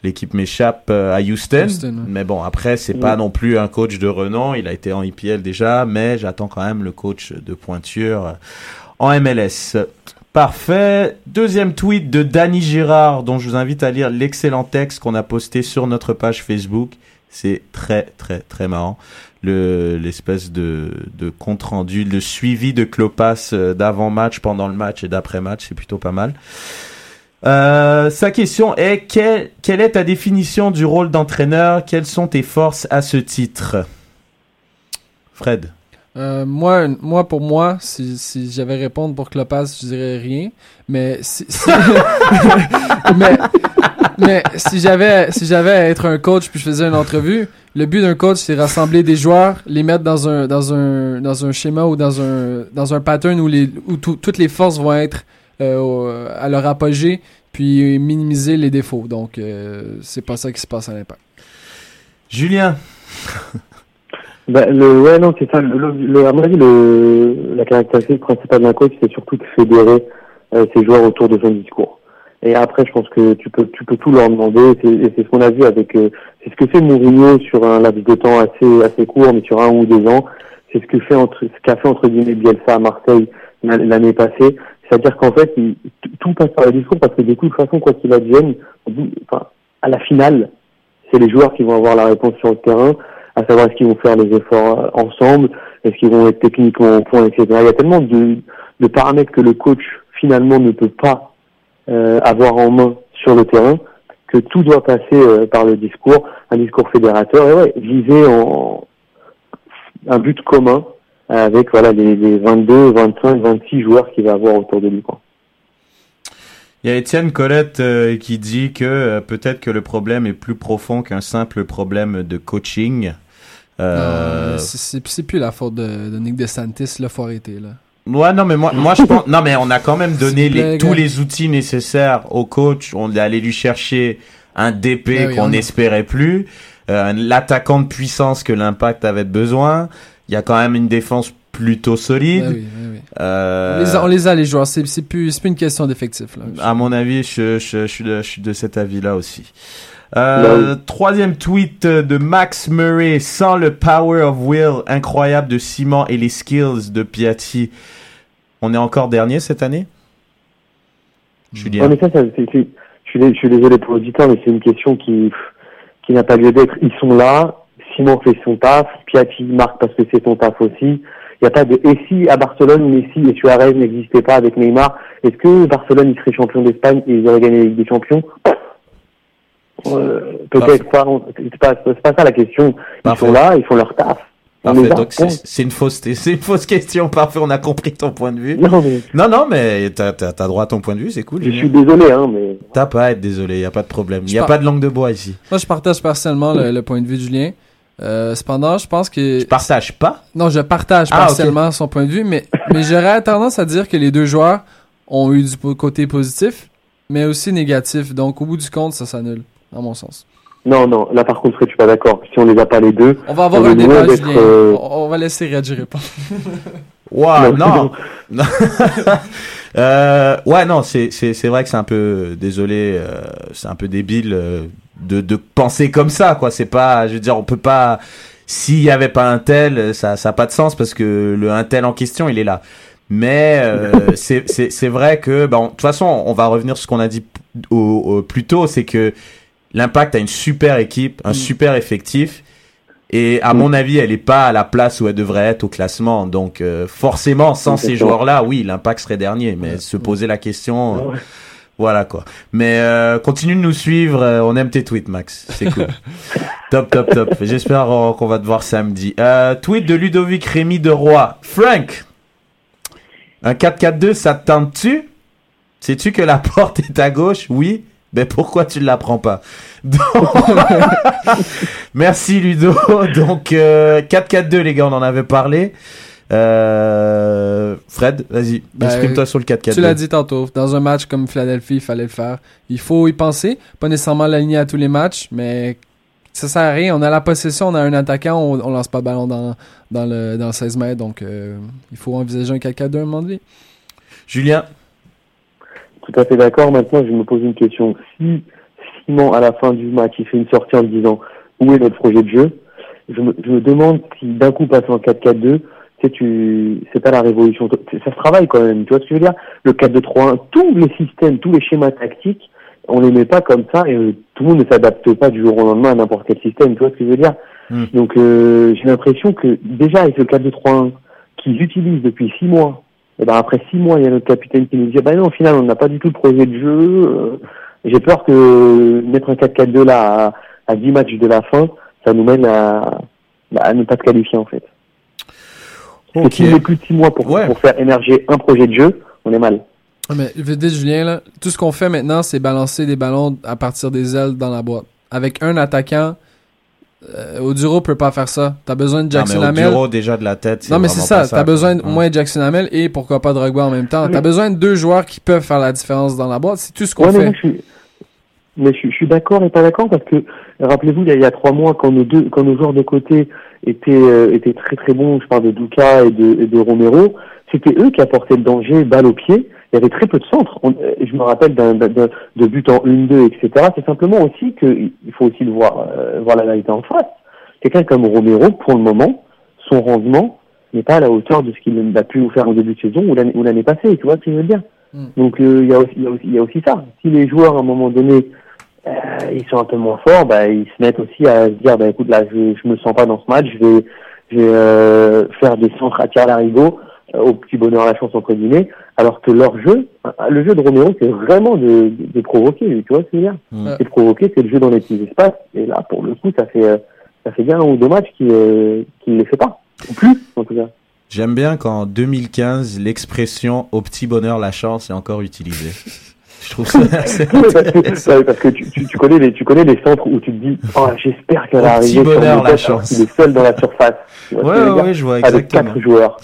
L'équipe m'échappe euh, à Houston. Houston, ouais. Mais bon, après, c'est Mm. pas non plus un coach de renom. Il a été en IPL déjà, mais j'attends quand même le coach de pointure euh, en MLS. Parfait. Deuxième tweet de Danny Girard, dont je vous invite à lire l'excellent texte qu'on a posté sur notre page Facebook. C'est très, très, très marrant. Le, l'espèce de, de compte rendu, le suivi de Clopas euh, d'avant-match, pendant le match et d'après-match, c'est plutôt pas mal. Euh, sa question est quelle, quelle est ta définition du rôle d'entraîneur? Quelles sont tes forces à ce titre? Fred. Euh, moi, moi, pour moi, si, si j'avais à répondre pour Clopas, je dirais rien. Mais si, si- mais, mais si j'avais, si j'avais à être un coach puis je faisais une entrevue, le but d'un coach, c'est rassembler des joueurs, les mettre dans un, dans un, dans un schéma ou dans un, dans un pattern où les, où tout- toutes les forces vont être euh, à leur apogée, puis minimiser les défauts. Donc, euh, c'est pas ça qui se passe à l'impact. Julien. Bah, le, ouais, non, c'est ça. Le, le- à mon avis, le, la caractéristique principale d'un coach, c'est surtout de fédérer euh, ses joueurs autour de son discours. Et après, je pense que tu peux, tu peux tout leur demander. Et c'est ce qu'on a vu avec, euh, c'est ce que fait Mourinho sur un laps de temps assez, assez court, mais sur un ou deux ans. C'est ce que fait entre, ce qu'a fait entre guillemets Bielsa à Marseille l'an- l'année passée. C'est-à-dire qu'en fait, il- tout passe par le discours parce que du coup, de toute façon, quoi qu'il advienne, enfin, à la finale, c'est les joueurs qui vont avoir la réponse sur le terrain à savoir est-ce qu'ils vont faire les efforts euh, ensemble, est-ce qu'ils vont être techniquement au point, etc. Il y a tellement de, paramètres que le coach finalement ne peut pas euh, avoir en main sur le terrain que tout doit passer euh, par le discours, un discours fédérateur et ouais, viser en un but commun avec voilà les, les 22, 25, 26 joueurs qu'il va avoir autour de lui. Il y a Étienne Colette qui dit que peut-être que le problème est plus profond qu'un simple problème de coaching. Euh, c'est- plus la faute de, de Nick DeSantis, là, faut arrêter, là. Ouais, non, mais moi, moi, je pense, non, mais on a quand même donné les, tous gars. les outils nécessaires au coach. On est allé lui chercher un DP Ah oui, qu'on a- n'espérait plus, euh, l'attaquant de puissance que l'impact avait besoin. Il y a quand même une défense plutôt solide. Ah oui, ah oui. Euh, On, les a, on les a, les joueurs. C'est c'est plus, c'est plus une question d'effectif. À mon avis, je, je, je suis, de, je suis de cet avis-là aussi. Euh, Troisième tweet de Max Murray. Sans le power of will incroyable de Simon et les skills de Piatti, on est encore dernier cette année? Julien. Ouais, mais ça, ça c'est- c'est- je, suis, dé- je suis désolé pour l'auditeur, mais c'est une question qui, qui n'a pas lieu d'être. Ils sont là, Simon fait son taf, Piatti marque parce que c'est son taf aussi. Il n'y a pas de et si à Barcelone, Messi et Suarez n'existaient pas avec Neymar, est-ce que Barcelone il serait champion d'Espagne et ils auraient gagné la Ligue des Champions? Peut-être pas. C'est pas, ça la question. Ils Parfait. sont là, ils font leur taf. Parfait, donc c'est une fausse, c'est une fausse question. Parfait, on a compris ton point de vue. Non mais Non, non, mais t'as as, droit à ton point de vue, c'est cool. je suis désolé, hein, mais T'as pas à être désolé, y a pas de problème. Y a par- pas de langue de bois ici. Moi, je partage personnellement le, le point de vue de Julien. Euh, cependant, je pense que... Je partage pas? Non, je partage Ah, partiellement son point de vue, mais, mais j'aurais tendance à dire que les deux joueurs ont eu du côté positif, mais aussi négatif. Donc, au bout du compte, ça s'annule, à mon sens. non, non. Là par contre, je suis pas d'accord? Si on les a pas les deux, On va avoir On un débat, euh, On, va laisser Reggie répondre. Waouh, Non, non. Non. euh, ouais, non, c'est c'est c'est vrai que c'est un peu désolé, euh, c'est un peu débile euh, de de penser comme ça, quoi. C'est pas, je veux dire, on peut pas. S'il y avait pas un tel, ça ça a pas de sens parce que le un tel en question, il est là. Mais euh, c'est c'est c'est vrai que, bon, de toute façon, on va revenir sur ce qu'on a dit p- au, au- plus tôt, c'est que l'impact a une super équipe, un Mm. super effectif. Et à Mm. mon avis, elle est pas à la place où elle devrait être au classement. Donc euh, forcément, sans ces joueurs-là, oui, l'impact serait dernier. Mais Ouais. se poser la question, euh, voilà quoi. Mais euh, continue de nous suivre. euh, on aime tes tweets, Max. C'est cool. top, top, top. J'espère qu'on va te voir samedi. Euh, tweet de Ludovic Rémy de Roy. Frank, Un 4-4-2, ça te tente-tu? Sais-tu que la porte est à gauche? Oui. Ben pourquoi tu ne la prends pas Donc... Merci Ludo. Donc euh, 4-4-2 les gars, on en avait parlé. Euh, Fred, vas-y, Ben, exprime-toi sur le 4-4-2. Tu l'as dit tantôt, dans un match comme Philadelphie, il fallait le faire. Il faut y penser, pas nécessairement l'aligner à tous les matchs, mais ça sert à rien. On a la possession, on a un attaquant, on, on lance pas le ballon dans, dans, le, dans le 16 mètres, donc euh, il faut envisager un 4-4-2 à un moment donné. Julien, Tout à fait d'accord. Maintenant, je me pose une question. Si Simon, à la fin du match, il fait une sortie en disant où est notre projet de jeu, je me, je me demande si d'un coup passer en 4-4-2, tu sais, tu, c'est pas la révolution. Ça se travaille quand même. Tu vois ce que je veux dire? Le 4-2-3-1, tous les systèmes, tous les schémas tactiques, on les met pas comme ça et euh, tout le monde ne s'adapte pas du jour au lendemain à n'importe quel système. Tu vois ce que je veux dire? Hmm. Donc, euh, j'ai l'impression que déjà avec le 4-2-3-1 qu'ils utilisent depuis six mois, et ben après six mois, il y a notre capitaine qui nous dit, bah non, au final, on n'a pas du tout de projet de jeu. euh, j'ai peur que mettre un 4-4-2 là à, à 10 matchs de la fin, ça nous mène à, à ne pas se qualifier en fait. Parce que Ok. si on met plus de 6 mois pour, Ouais. pour faire émerger un projet de jeu, on est mal. Mais je te dire, Julien, là, tout ce qu'on fait maintenant, c'est balancer des ballons à partir des ailes dans la boîte. Avec un attaquant, euh, Oduro peut pas faire ça. T'as besoin de Jackson non, mais au Hamel. bureau, déjà de la tête. Non, mais c'est ça. T'as besoin de Ouais. moins de Jackson Hamel et pourquoi pas Drogba en même temps. T'as besoin de deux joueurs qui peuvent faire la différence dans la boîte. C'est tout ce qu'on Ouais, mais fait. moi, je suis, mais je, suis- je suis d'accord et pas d'accord parce que rappelez-vous, il y a, il y a trois mois, quand nos deux, quand nos joueurs de côté étaient, euh, étaient très très bons, je parle de Duca et de, et de Romero, c'était eux qui apportaient le danger, balle au pied. Il y avait très peu de centres. On- euh, je me rappelle d'un, d'un- d'un- de buts en 1-2, etc. C'est simplement aussi que il faut aussi le voir, euh, voir la réalité en face. Quelqu'un comme Romero, pour le moment, son rendement n'est pas à la hauteur de ce qu'il a pu faire en début de saison ou l'année, ou l'année passée. Tu vois ce que je veux dire? Mm. Donc euh, il y, a aussi- il y, a aussi- il y a aussi ça. Si les joueurs à un moment donné euh, ils sont un peu moins forts, bah, ils se mettent aussi à se dire bah écoute là je, je me sens pas dans ce match, je vais je vais euh, faire des centres à tir larigot euh, au petit bonheur à la chance entre guillemets, alors que leur jeu, euh, le jeu de Romero c'est vraiment de, de, de provoquer, tu vois ce que je veux dire Mm. C'est de provoquer, c'est le jeu dans les petits espaces, et là pour le coup ça fait euh, ça fait bien un ou deux matchs qu'il euh, qu'il ne les fait pas, ou plus en tout cas. J'aime bien qu'en 2015, l'expression au petit bonheur la chance est encore utilisée. Je trouve ça assez Oui, parce que, ouais, parce que tu, tu, tu connais les tu connais les centres où tu te dis oh j'espère qu'elle Au va petit arriver bonheur, sur la chance. Il est seul dans la surface. Ouais, dire ouais, je vois Avec exactement. quatre joueurs.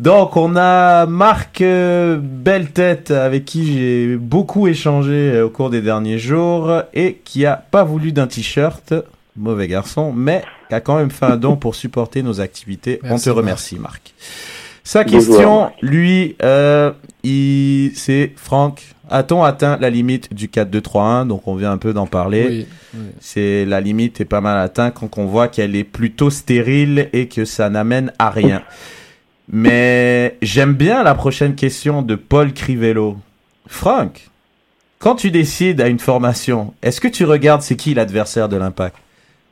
Donc, on a Marc euh, Belle-Tête, avec qui j'ai beaucoup échangé euh, au cours des derniers jours, et qui a pas voulu d'un t-shirt, mauvais garçon, mais qui a quand même fait un don pour supporter nos activités. on te remercie, Marc. Sa question, lui, euh, il, c'est Franck, a-t-on atteint la limite du 4-2-3-1 Donc, on vient un peu d'en parler. Oui, oui. C'est la limite est pas mal atteinte quand on voit qu'elle est plutôt stérile et que ça n'amène à rien. Mais j'aime bien la prochaine question de Paul Crivello. Franck, quand tu décides à une formation, est-ce que tu regardes c'est qui l'adversaire de l'impact?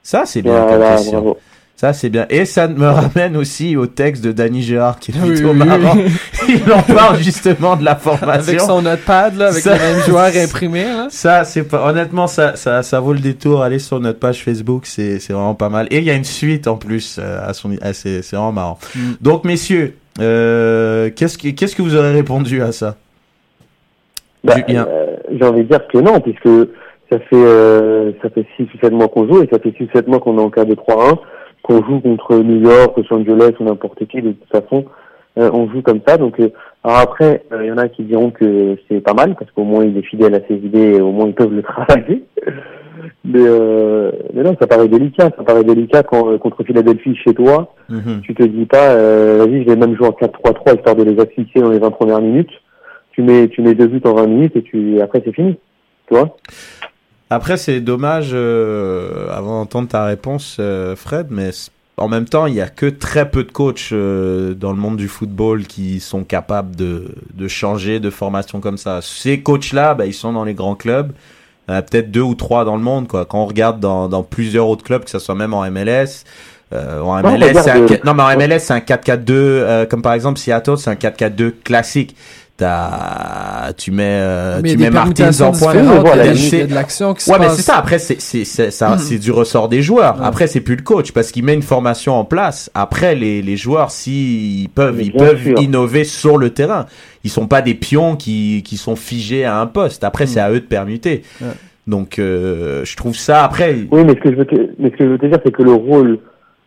Ça, c'est bien Voilà, question. bravo. Ça, c'est bien. Et ça me ramène aussi au texte de Danny Gérard qui est Oui, plutôt oui, oui. marrant. Il en parle justement de la formation. Avec son notepad, là, avec Ça- les mêmes joueurs imprimés, là. Ça, c'est pas, honnêtement, ça, ça, ça vaut le détour. Allez sur notre page Facebook, c'est, c'est vraiment pas mal. Et il y a une suite en plus euh, à son, à- c'est, c'est vraiment marrant. Mm. Donc, messieurs, euh, qu'est-ce que, qu'est-ce que vous aurez répondu à ça? Bah, euh, J'ai envie de dire que non, puisque ça fait euh, ça fait six ou sept mois qu'on joue et ça fait six ou sept mois qu'on est en cas de 3-1, qu'on joue contre New York, Los Angeles ou n'importe qui. De toute façon, euh, on joue comme ça. Donc, euh, alors après, il y en a qui diront que c'est pas mal parce qu'au moins il est fidèle à ses idées et au moins ils peuvent le travailler. Mais, euh, mais non, ça paraît délicat. Ça paraît délicat quand euh, contre Philadelphie chez toi, Mhm. tu te dis pas, euh, vas-y, je vais même jouer en 4-3-3 histoire de les asphyxier dans les 20 premières minutes. Tu mets, tu mets deux buts en 20 minutes et tu, après c'est fini. Tu vois? Après, c'est dommage, euh, avant d'entendre ta réponse, euh, Fred, mais en même temps, il y a que très peu de coachs euh, dans le monde du football qui sont capables de, de changer de formation comme ça. Ces coachs-là, bah, ils sont dans les grands clubs. Il y en a peut-être deux ou trois dans le monde, quoi. Quand on regarde dans, dans plusieurs autres clubs, que ce soit même en MLS, euh, en Non, MLS, c'est un, regarde, non, mais en MLS, c'est un 4-4-2, euh, comme par exemple Seattle, c'est un 4-4-2 classique. T'as, tu mets, euh, Mais tu mets des Martins en point. différentes, voilà, il y a- de l'action qui se Ouais, mais c'est ça. Après, c'est c'est c'est ça, Mhm. c'est du ressort des joueurs. Ouais. Après, c'est plus le coach parce qu'il met une formation en place. Après, les les joueurs, si ils peuvent, Mais ils peuvent sûr. innover sur le terrain. Ils sont pas des pions qui qui sont figés à un poste. Après, c'est à eux de permuter. Ouais. Donc, euh, je trouve ça. Après, Oui, mais ce que je veux te, mais ce que je veux te dire, c'est que le rôle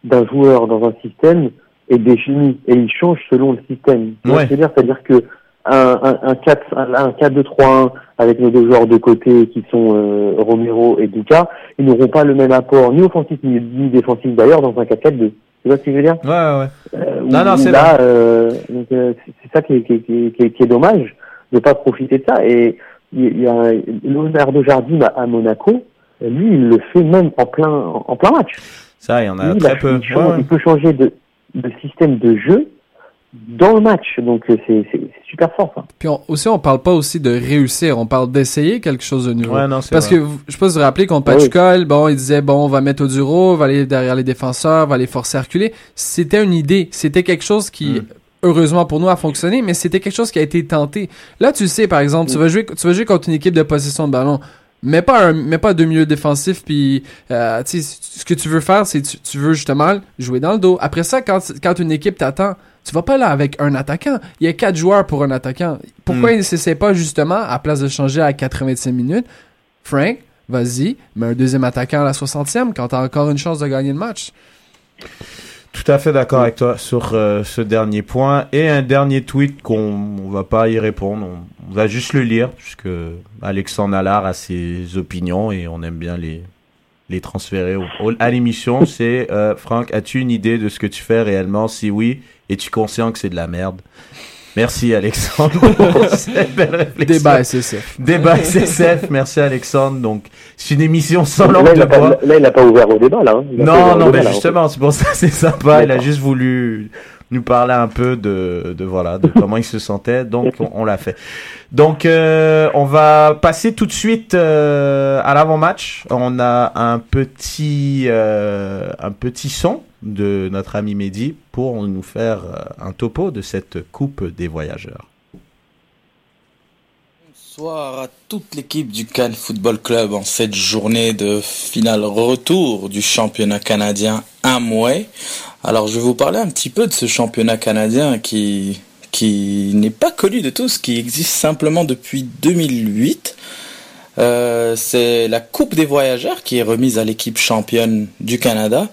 d'un joueur dans un système est défini et il change selon le système. Ouais. ce que je veux dire, c'est-à-dire que un, un, un 4, un, un 4-2-3-1 avec nos deux joueurs de côté qui sont euh, Romero et Duca, ils n'auront pas le même apport ni offensif ni, ni défensif d'ailleurs dans un 4-4-2. Tu vois ce que je veux dire? Ouais, ouais. euh, Non, où- non, c'est là, euh, euh, c'est ça qui est, qui, est, qui, est, qui est- dommage de pas profiter de ça. Et il y a Leonardo Jardim à, Monaco, lui, il le fait même en plein en, plein match. Ça, il y en a Lui, très peu. change- ouais. il peut changer de, de système de jeu dans le match. Donc euh, c'est c'est- c'est super fort ça. Puis on- aussi, on parle pas aussi de réussir, on parle d'essayer quelque chose de nouveau. Ouais, non, c'est Parce vrai. que vous- je sais pas si vous vous rappelez contre Ah oui. Bon, il disait bon, on va mettre Oduro, on va aller derrière les défenseurs, on va les forcer à reculer. C'était une idée, c'était quelque chose qui Mm. heureusement pour nous a fonctionné, mais c'était quelque chose qui a été tenté. Là, tu sais par exemple, tu vas jouer tu vas jouer contre une équipe de possession de ballon. Mais pas un, mais pas deux milieux défensifs puis euh, tu sais ce que tu veux faire c'est tu, tu veux justement jouer dans le dos. Après ça quand quand une équipe t'attend, tu vas pas là avec un attaquant. Il y a quatre joueurs pour un attaquant. Pourquoi Mm. il ne s'essaie pas justement à place de changer à 85 minutes Frank, vas-y, mets un deuxième attaquant à la 60e quand t'as encore une chance de gagner le match. Tout à fait d'accord avec toi sur euh, ce dernier point. Et un dernier tweet qu'on on va pas y répondre, on, on va juste le lire, puisque Alexandre Allard a ses opinions et on aime bien les, les transférer au, au- à l'émission. C'est euh, Franck, as-tu une idée de ce que tu fais réellement? Si oui, es-tu conscient que c'est de la merde? Merci Alexandre pour cette belle réflexion. Débat SSF. Débat SSF, merci Alexandre. Donc, c'est une émission sans langue là, il de bois. là, il a pas ouvert au débat là. hein. Non, non, mais justement, c'est pour ça que c'est sympa. Il a juste voulu nous parler un peu de, de voilà, de comment il se sentait. Donc, on, on l'a fait. Donc, euh, on va passer tout de suite euh, à l'avant-match. On a un petit, euh, un petit son de notre ami Mehdi pour nous faire euh, un topo de cette coupe des voyageurs. Bonsoir à toute l'équipe du Cannes Football Club en cette journée de finale retour du championnat canadien Amway. Alors je vais vous parler un petit peu de ce championnat canadien qui n'est pas connu de tous, qui existe simplement depuis 2008. Euh, c'est la Coupe des voyageurs qui est remise à l'équipe championne du Canada.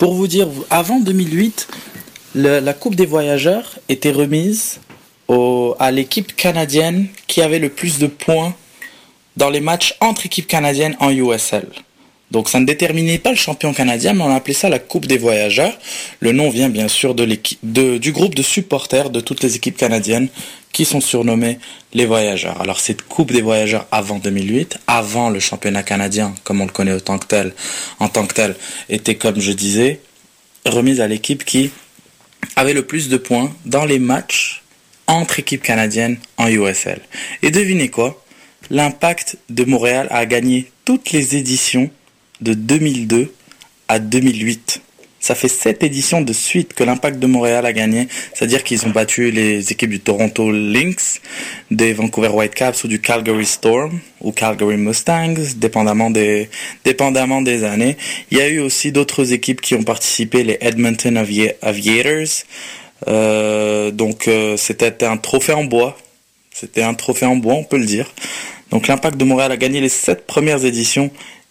Pour vous dire, avant 2008, le- la Coupe des voyageurs était remise à l'équipe canadienne qui avait le plus de points dans les matchs entre équipes canadiennes en USL. Donc ça ne déterminait pas le champion canadien, mais on appelait ça la Coupe des voyageurs. Le nom vient bien sûr du groupe de supporters de toutes les équipes canadiennes qui sont surnommés les voyageurs. Alors cette Coupe des voyageurs avant 2008, avant le championnat canadien, comme on le connaît en tant que tel, en tant que tel, était comme je disais, remise à l'équipe qui avait le plus de points dans les matchs entre équipes canadiennes en USL. Et devinez quoi? L'Impact de Montréal a gagné toutes les éditions de 2002 à 2008. Ça fait sept éditions de suite que l'Impact de Montréal a gagné. C'est-à-dire qu'ils ont battu les équipes du Toronto Lynx, des Vancouver Whitecaps ou du Calgary Storm ou Calgary Mustangs, dépendamment des, dépendamment des années. Il y a eu aussi d'autres équipes qui ont participé, les Edmonton Avia- Aviators. Euh, donc euh, c'était un trophée en bois. C'était un trophée en bois, on peut le dire. Donc l'Impact de Montréal a gagné les sept premières éditions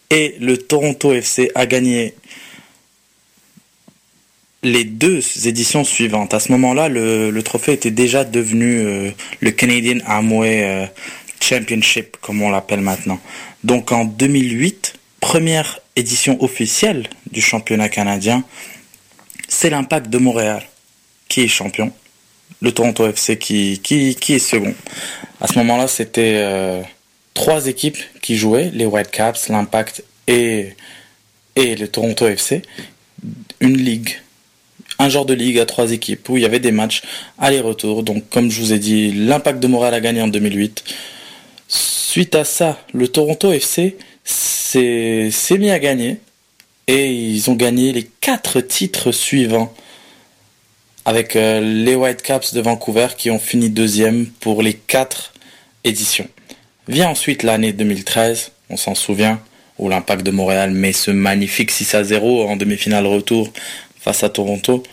et le Toronto FC a gagné les deux éditions suivantes. À ce moment-là, le, trophée était déjà devenu euh, le Canadian Amway euh, Championship, comme on l'appelle maintenant. Donc en 2008, première édition officielle du championnat canadien, c'est l'Impact de Montréal qui est champion. Le Toronto FC qui est second. À ce moment-là, c'était euh, trois équipes qui jouaient, les Whitecaps, l'Impact et, et le Toronto FC. Une ligue, un genre de ligue à trois équipes où il y avait des matchs aller-retour. Donc, comme je vous ai dit, l'Impact de Montréal a gagné en 2008. Suite à ça, le Toronto FC s'est mis à gagner et ils ont gagné les quatre titres suivants avec euh, les Whitecaps de Vancouver qui ont fini deuxième pour les quatre éditions. Vient ensuite l'année 2013, on s'en souvient, où l'Impact de Montréal met ce magnifique 6 à 0 en demi-finale retour face à Toronto.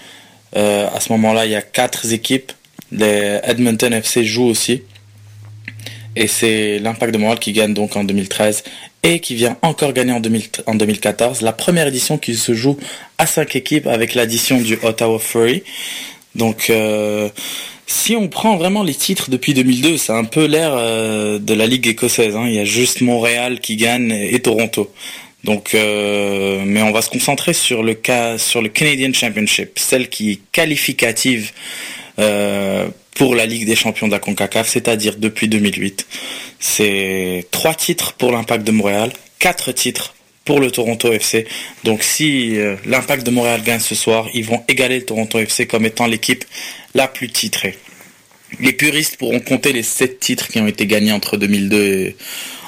Euh, à ce moment-là, il y a quatre équipes. Les Edmonton FC jouent aussi. Et c'est l'Impact de Montréal qui gagne donc en 2013 et qui vient encore gagner en, 2014. La première édition qui se joue à cinq équipes avec l'addition du Ottawa Fury. Donc euh, si on prend vraiment les titres depuis 2002, c'est un peu l'ère euh, de la Ligue écossaise. Hein. Il y a juste Montréal qui gagne et Toronto. Donc, euh, mais on va se concentrer sur le Canadian Championship, celle qui est qualificative euh, pour la Ligue des Champions de la CONCACAF, c'est-à-dire depuis 2008. C'est trois titres pour l'Impact de Montréal, quatre titres pour le Toronto FC. Donc si euh, l'Impact de Montréal gagne ce soir, ils vont égaler le Toronto FC comme étant l'équipe la plus titrée. Les puristes pourront compter les sept titres qui ont été gagnés entre 2002 et,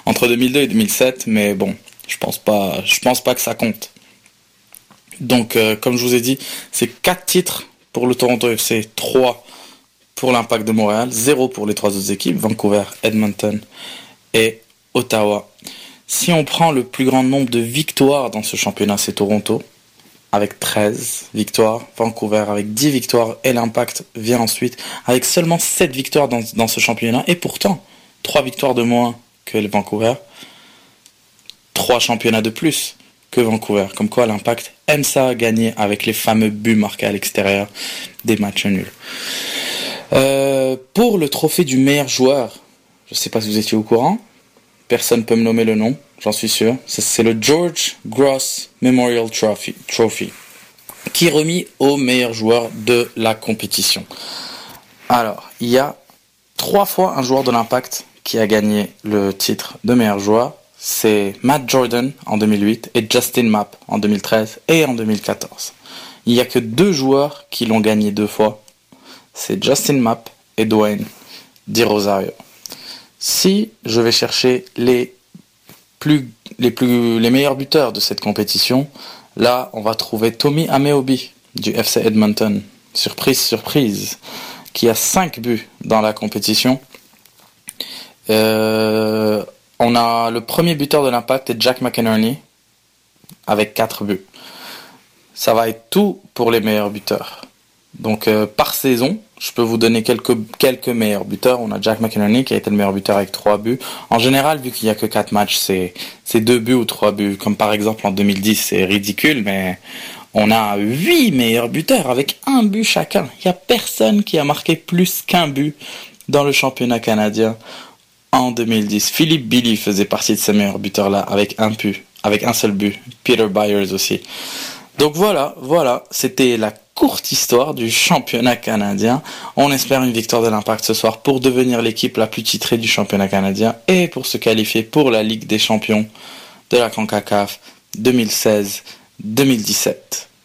entre 2002 et 2007, mais bon, je pense pas, pense pas que ça compte. Donc, euh, comme je vous ai dit, c'est quatre titres pour le Toronto FC, 3 pour l'Impact de Montréal, 0 pour les trois autres équipes, Vancouver, Edmonton et Ottawa. Si on prend le plus grand nombre de victoires dans ce championnat, c'est Toronto, avec 13 victoires, Vancouver avec 10 victoires, et l'Impact vient ensuite avec seulement 7 victoires dans, dans ce championnat, et pourtant 3 victoires de moins que le Vancouver, 3 championnats de plus que Vancouver. Comme quoi l'impact aime ça gagner avec les fameux buts marqués à l'extérieur des matchs nuls. Euh, pour le trophée du meilleur joueur, je ne sais pas si vous étiez au courant, personne peut me nommer le nom, j'en suis sûr. C'est le George Gross Memorial Trophy, Trophy, qui est remis au meilleur joueur de la compétition. Alors, il y a trois fois un joueur de l'impact qui a gagné le titre de meilleur joueur c'est Matt Jordan en 2008 et Justin Mapp en 2013 et en 2014. Il n'y a que deux joueurs qui l'ont gagné deux fois. C'est Justin Mapp et Dwayne Di Rosario. Si je vais chercher les meilleurs buteurs de cette compétition, là, on va trouver Tommy Ameobi du FC Edmonton. Surprise, surprise. Qui a 5 buts dans la compétition. Euh, on a le premier buteur de l'impact, Jack McInerney, avec 4 buts. Ça va être tout pour les meilleurs buteurs. Donc euh, par saison, je peux vous donner quelques, meilleurs buteurs. On a Jack McInerney qui a été le meilleur buteur avec 3 buts. En général, vu qu'il n'y a que 4 matchs, c'est, c'est 2 buts ou 3 buts. Comme par exemple en 2010, c'est ridicule, mais on a 8 meilleurs buteurs avec un but chacun. Il n'y a personne qui a marqué plus qu'un but dans le championnat canadien en 2010. Philippe Billy faisait partie de ces meilleurs buteurs-là avec un but, avec un seul but. Peter Byers aussi. Donc voilà, voilà, c'était la courte histoire du championnat canadien. On espère une victoire de l'Impact ce soir pour devenir l'équipe la plus titrée du championnat canadien et pour se qualifier pour la Ligue des champions de la CONCACAF 2016-2017.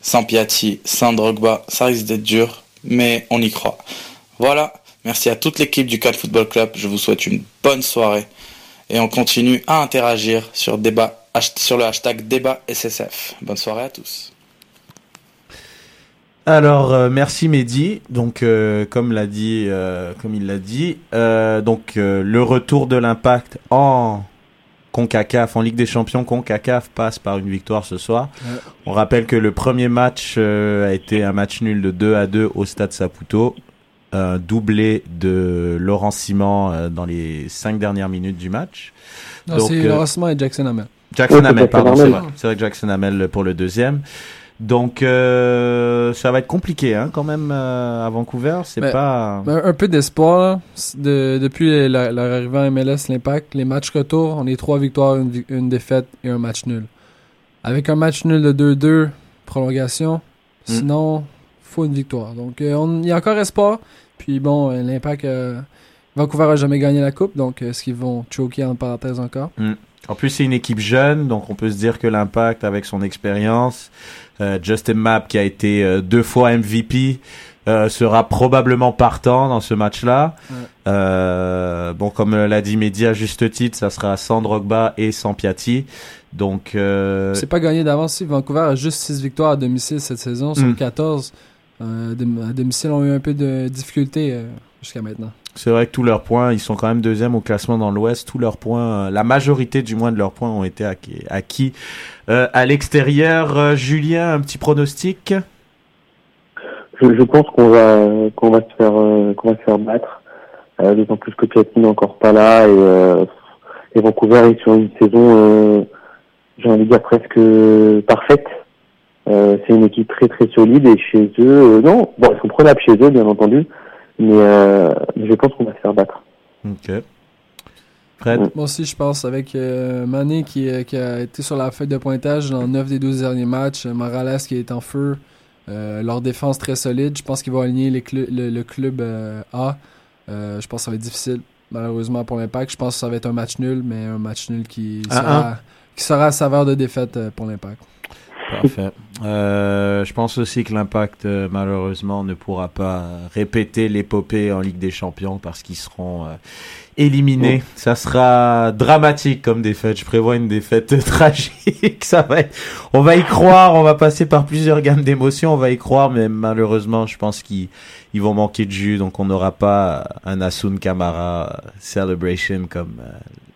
Sans Piatti, sans Drogba, ça risque d'être dur, mais on y croit. Voilà, Merci à toute l'équipe du Cal Football Club. Je vous souhaite une bonne soirée. Et on continue à interagir sur, débat, sur le hashtag débat SSF. Bonne soirée à tous. Alors euh, merci Mehdi. Donc euh, comme l'a dit, euh, comme il l'a dit, donc le retour de l'Impact en Concacaf, en Ligue des Champions, Concacaf passe par une victoire ce soir. On rappelle que le premier match a été un match nul de 2 à 2 au Stade Saputo un doublé de Laurent Simon euh, dans les cinq dernières minutes du match. Non, c'est euh, Laurent Simon et Jackson Hamel. Jackson Hamel, pardon, c'est vrai. C'est vrai que Jackson Hamel pour le deuxième. Donc euh, ça va être compliqué hein, quand même à Vancouver. C'est pas un peu d'espoir de, depuis leur arrivée à MLS, l'impact, les matchs retour, on est trois victoires, une, défaite et un match nul. Avec un match nul de 2-2, prolongation. Hmm. Sinon, faut une victoire. Donc il y a encore espoir. Puis bon, euh, l'impact. Euh, Vancouver a jamais gagné la coupe, donc est-ce qu'ils vont choquer en parenthèse encore hmm. En plus, c'est une équipe jeune, donc on peut se dire que l'impact, avec son expérience, euh, Justin Mapp qui a été deux fois MVP, sera probablement partant dans ce match-là. bon, comme l'a dit Mehdi à juste titre, ça sera sans Drogba et sans Piatti. Donc, c'est pas gagné d'avance. Si Vancouver a juste 6 victoires à domicile cette saison sur 14. À domicile, ont eu un peu de difficulté jusqu'à maintenant. C'est vrai que tous leurs points, ils sont quand même deuxième au classement dans l'Ouest. Tous leurs points, la majorité du moins de leurs points ont été acquis, à l'extérieur. Julien, un petit pronostic? Je, je, pense qu'on va qu'on va se faire qu'on va se faire battre. D'autant plus que Piatti n'est encore pas là et et Vancouver est sur une saison, euh, j'ai envie de dire presque parfaite. Euh, c'est une équipe très très solide et chez eux, euh, non, bon, ils sont prenables chez eux bien entendu, mais je pense qu'on va se faire battre. Ok. Fred? Moi aussi, je pense avec Mané qui, qui, a été sur la feuille de pointage dans 9 des 12 derniers matchs, Morales qui est en feu, leur défense très solide. Je pense qu'ils vont aligner les le, le, club A. je pense que ça va être difficile malheureusement pour l'Impact. Je pense que ça va être un match nul, mais un match nul qui sera, ah. qui sera à saveur de défaite euh, pour l'Impact. Parfait. Euh, je pense aussi que l'Impact, euh, malheureusement, ne pourra pas répéter l'épopée en Ligue des Champions parce qu'ils seront éliminés. Ça sera dramatique comme défaite. Je prévois une défaite tragique. Ça va être... On va y croire. On va passer par plusieurs gammes d'émotions. On va y croire, mais malheureusement, je pense qu'ils ils vont manquer de jus, donc on n'aura pas un Asun Kamara celebration comme euh,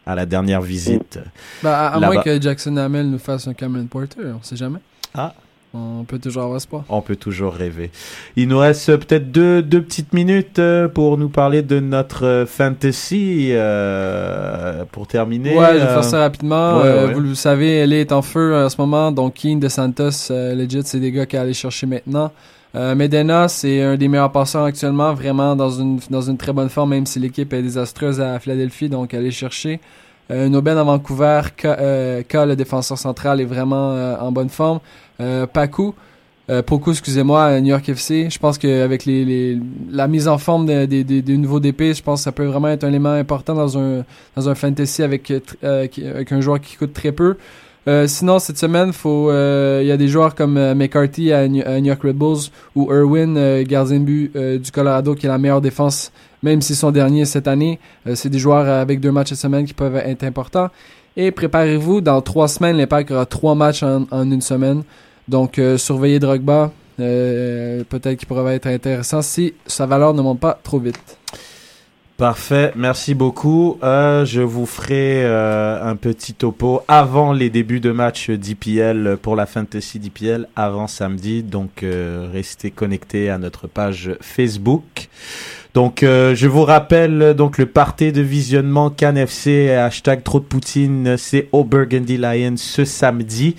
à la dernière visite. Bah, à, moins que Jackson Hamel nous fasse un Cameron Porter, on sait jamais. Ah. On peut toujours avoir espoir. On peut toujours rêver. Il nous reste peut-être deux, deux petites minutes euh, pour nous parler de notre fantasy euh, pour terminer. Ouais, je vais faire ça rapidement. Vous le savez, elle est en feu en ce moment. Donc, Keen, De Santos, legit, c'est des gars qui aller chercher maintenant. Euh, Medena, c'est un des meilleurs passeurs actuellement, vraiment dans une, dans une très bonne forme, même si l'équipe est désastreuse à Philadelphie, donc aller chercher. Euh, Noben à Vancouver, K, euh, le défenseur central, est vraiment euh, en bonne forme. Euh, Paku, Poku, excusez-moi, New York FC. Je pense qu'avec les, la mise en forme des de, de, de, nouveaux DP, je pense que ça peut vraiment être un élément important dans un, dans un fantasy avec, avec un joueur qui coûte très peu. Euh, sinon, cette semaine, euh, il y a des joueurs comme euh, McCarthy à, New York Red Bulls ou Irwin, gardien de but du Colorado, qui est la meilleure défense, même si son dernier cette année. c'est des joueurs avec deux matchs cette semaine qui peuvent être importants. Et préparez-vous, dans trois semaines, l'Impact aura trois matchs en, une semaine. Donc, surveillez Drogba. Peut-être qu'il pourrait être intéressant si sa valeur ne monte pas trop vite. Parfait, merci beaucoup. Euh, je vous ferai euh, un petit topo avant les débuts de match d'IPL pour la Fantasy d'IPL avant samedi. Donc euh, restez connectés à notre page Facebook. Donc je vous rappelle donc le party de visionnement CanFC hashtag trop de Poutine, c'est au Burgundy Lion ce samedi.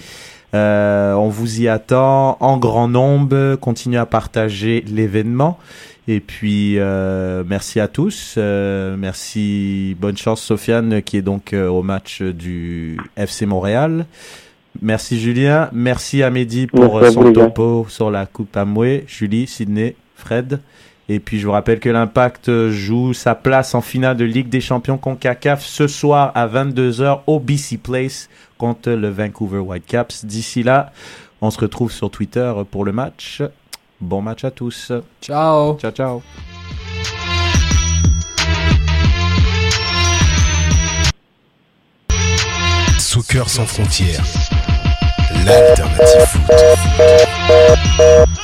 on vous y attend en grand nombre. Continuez à partager l'événement. Et puis, euh, merci à tous. Euh, merci, bonne chance Sofiane qui est donc euh, au match du FC Montréal. Merci Julien. Merci à Mehdi pour son topo sur la Coupe Amway. Julie, Sydney, Fred. Et puis je vous rappelle que l'Impact joue sa place en finale de Ligue des Champions CONCACAF ce soir à 22h au BC Place contre le Vancouver Whitecaps. D'ici là, on se retrouve sur Twitter pour le match. Bon match à tous. Ciao. Ciao, ciao. Soccer sans frontières, l'alternative foot.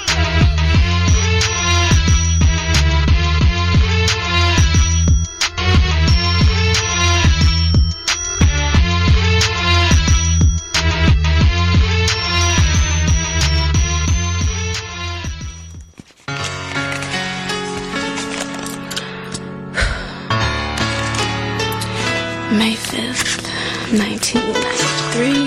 1993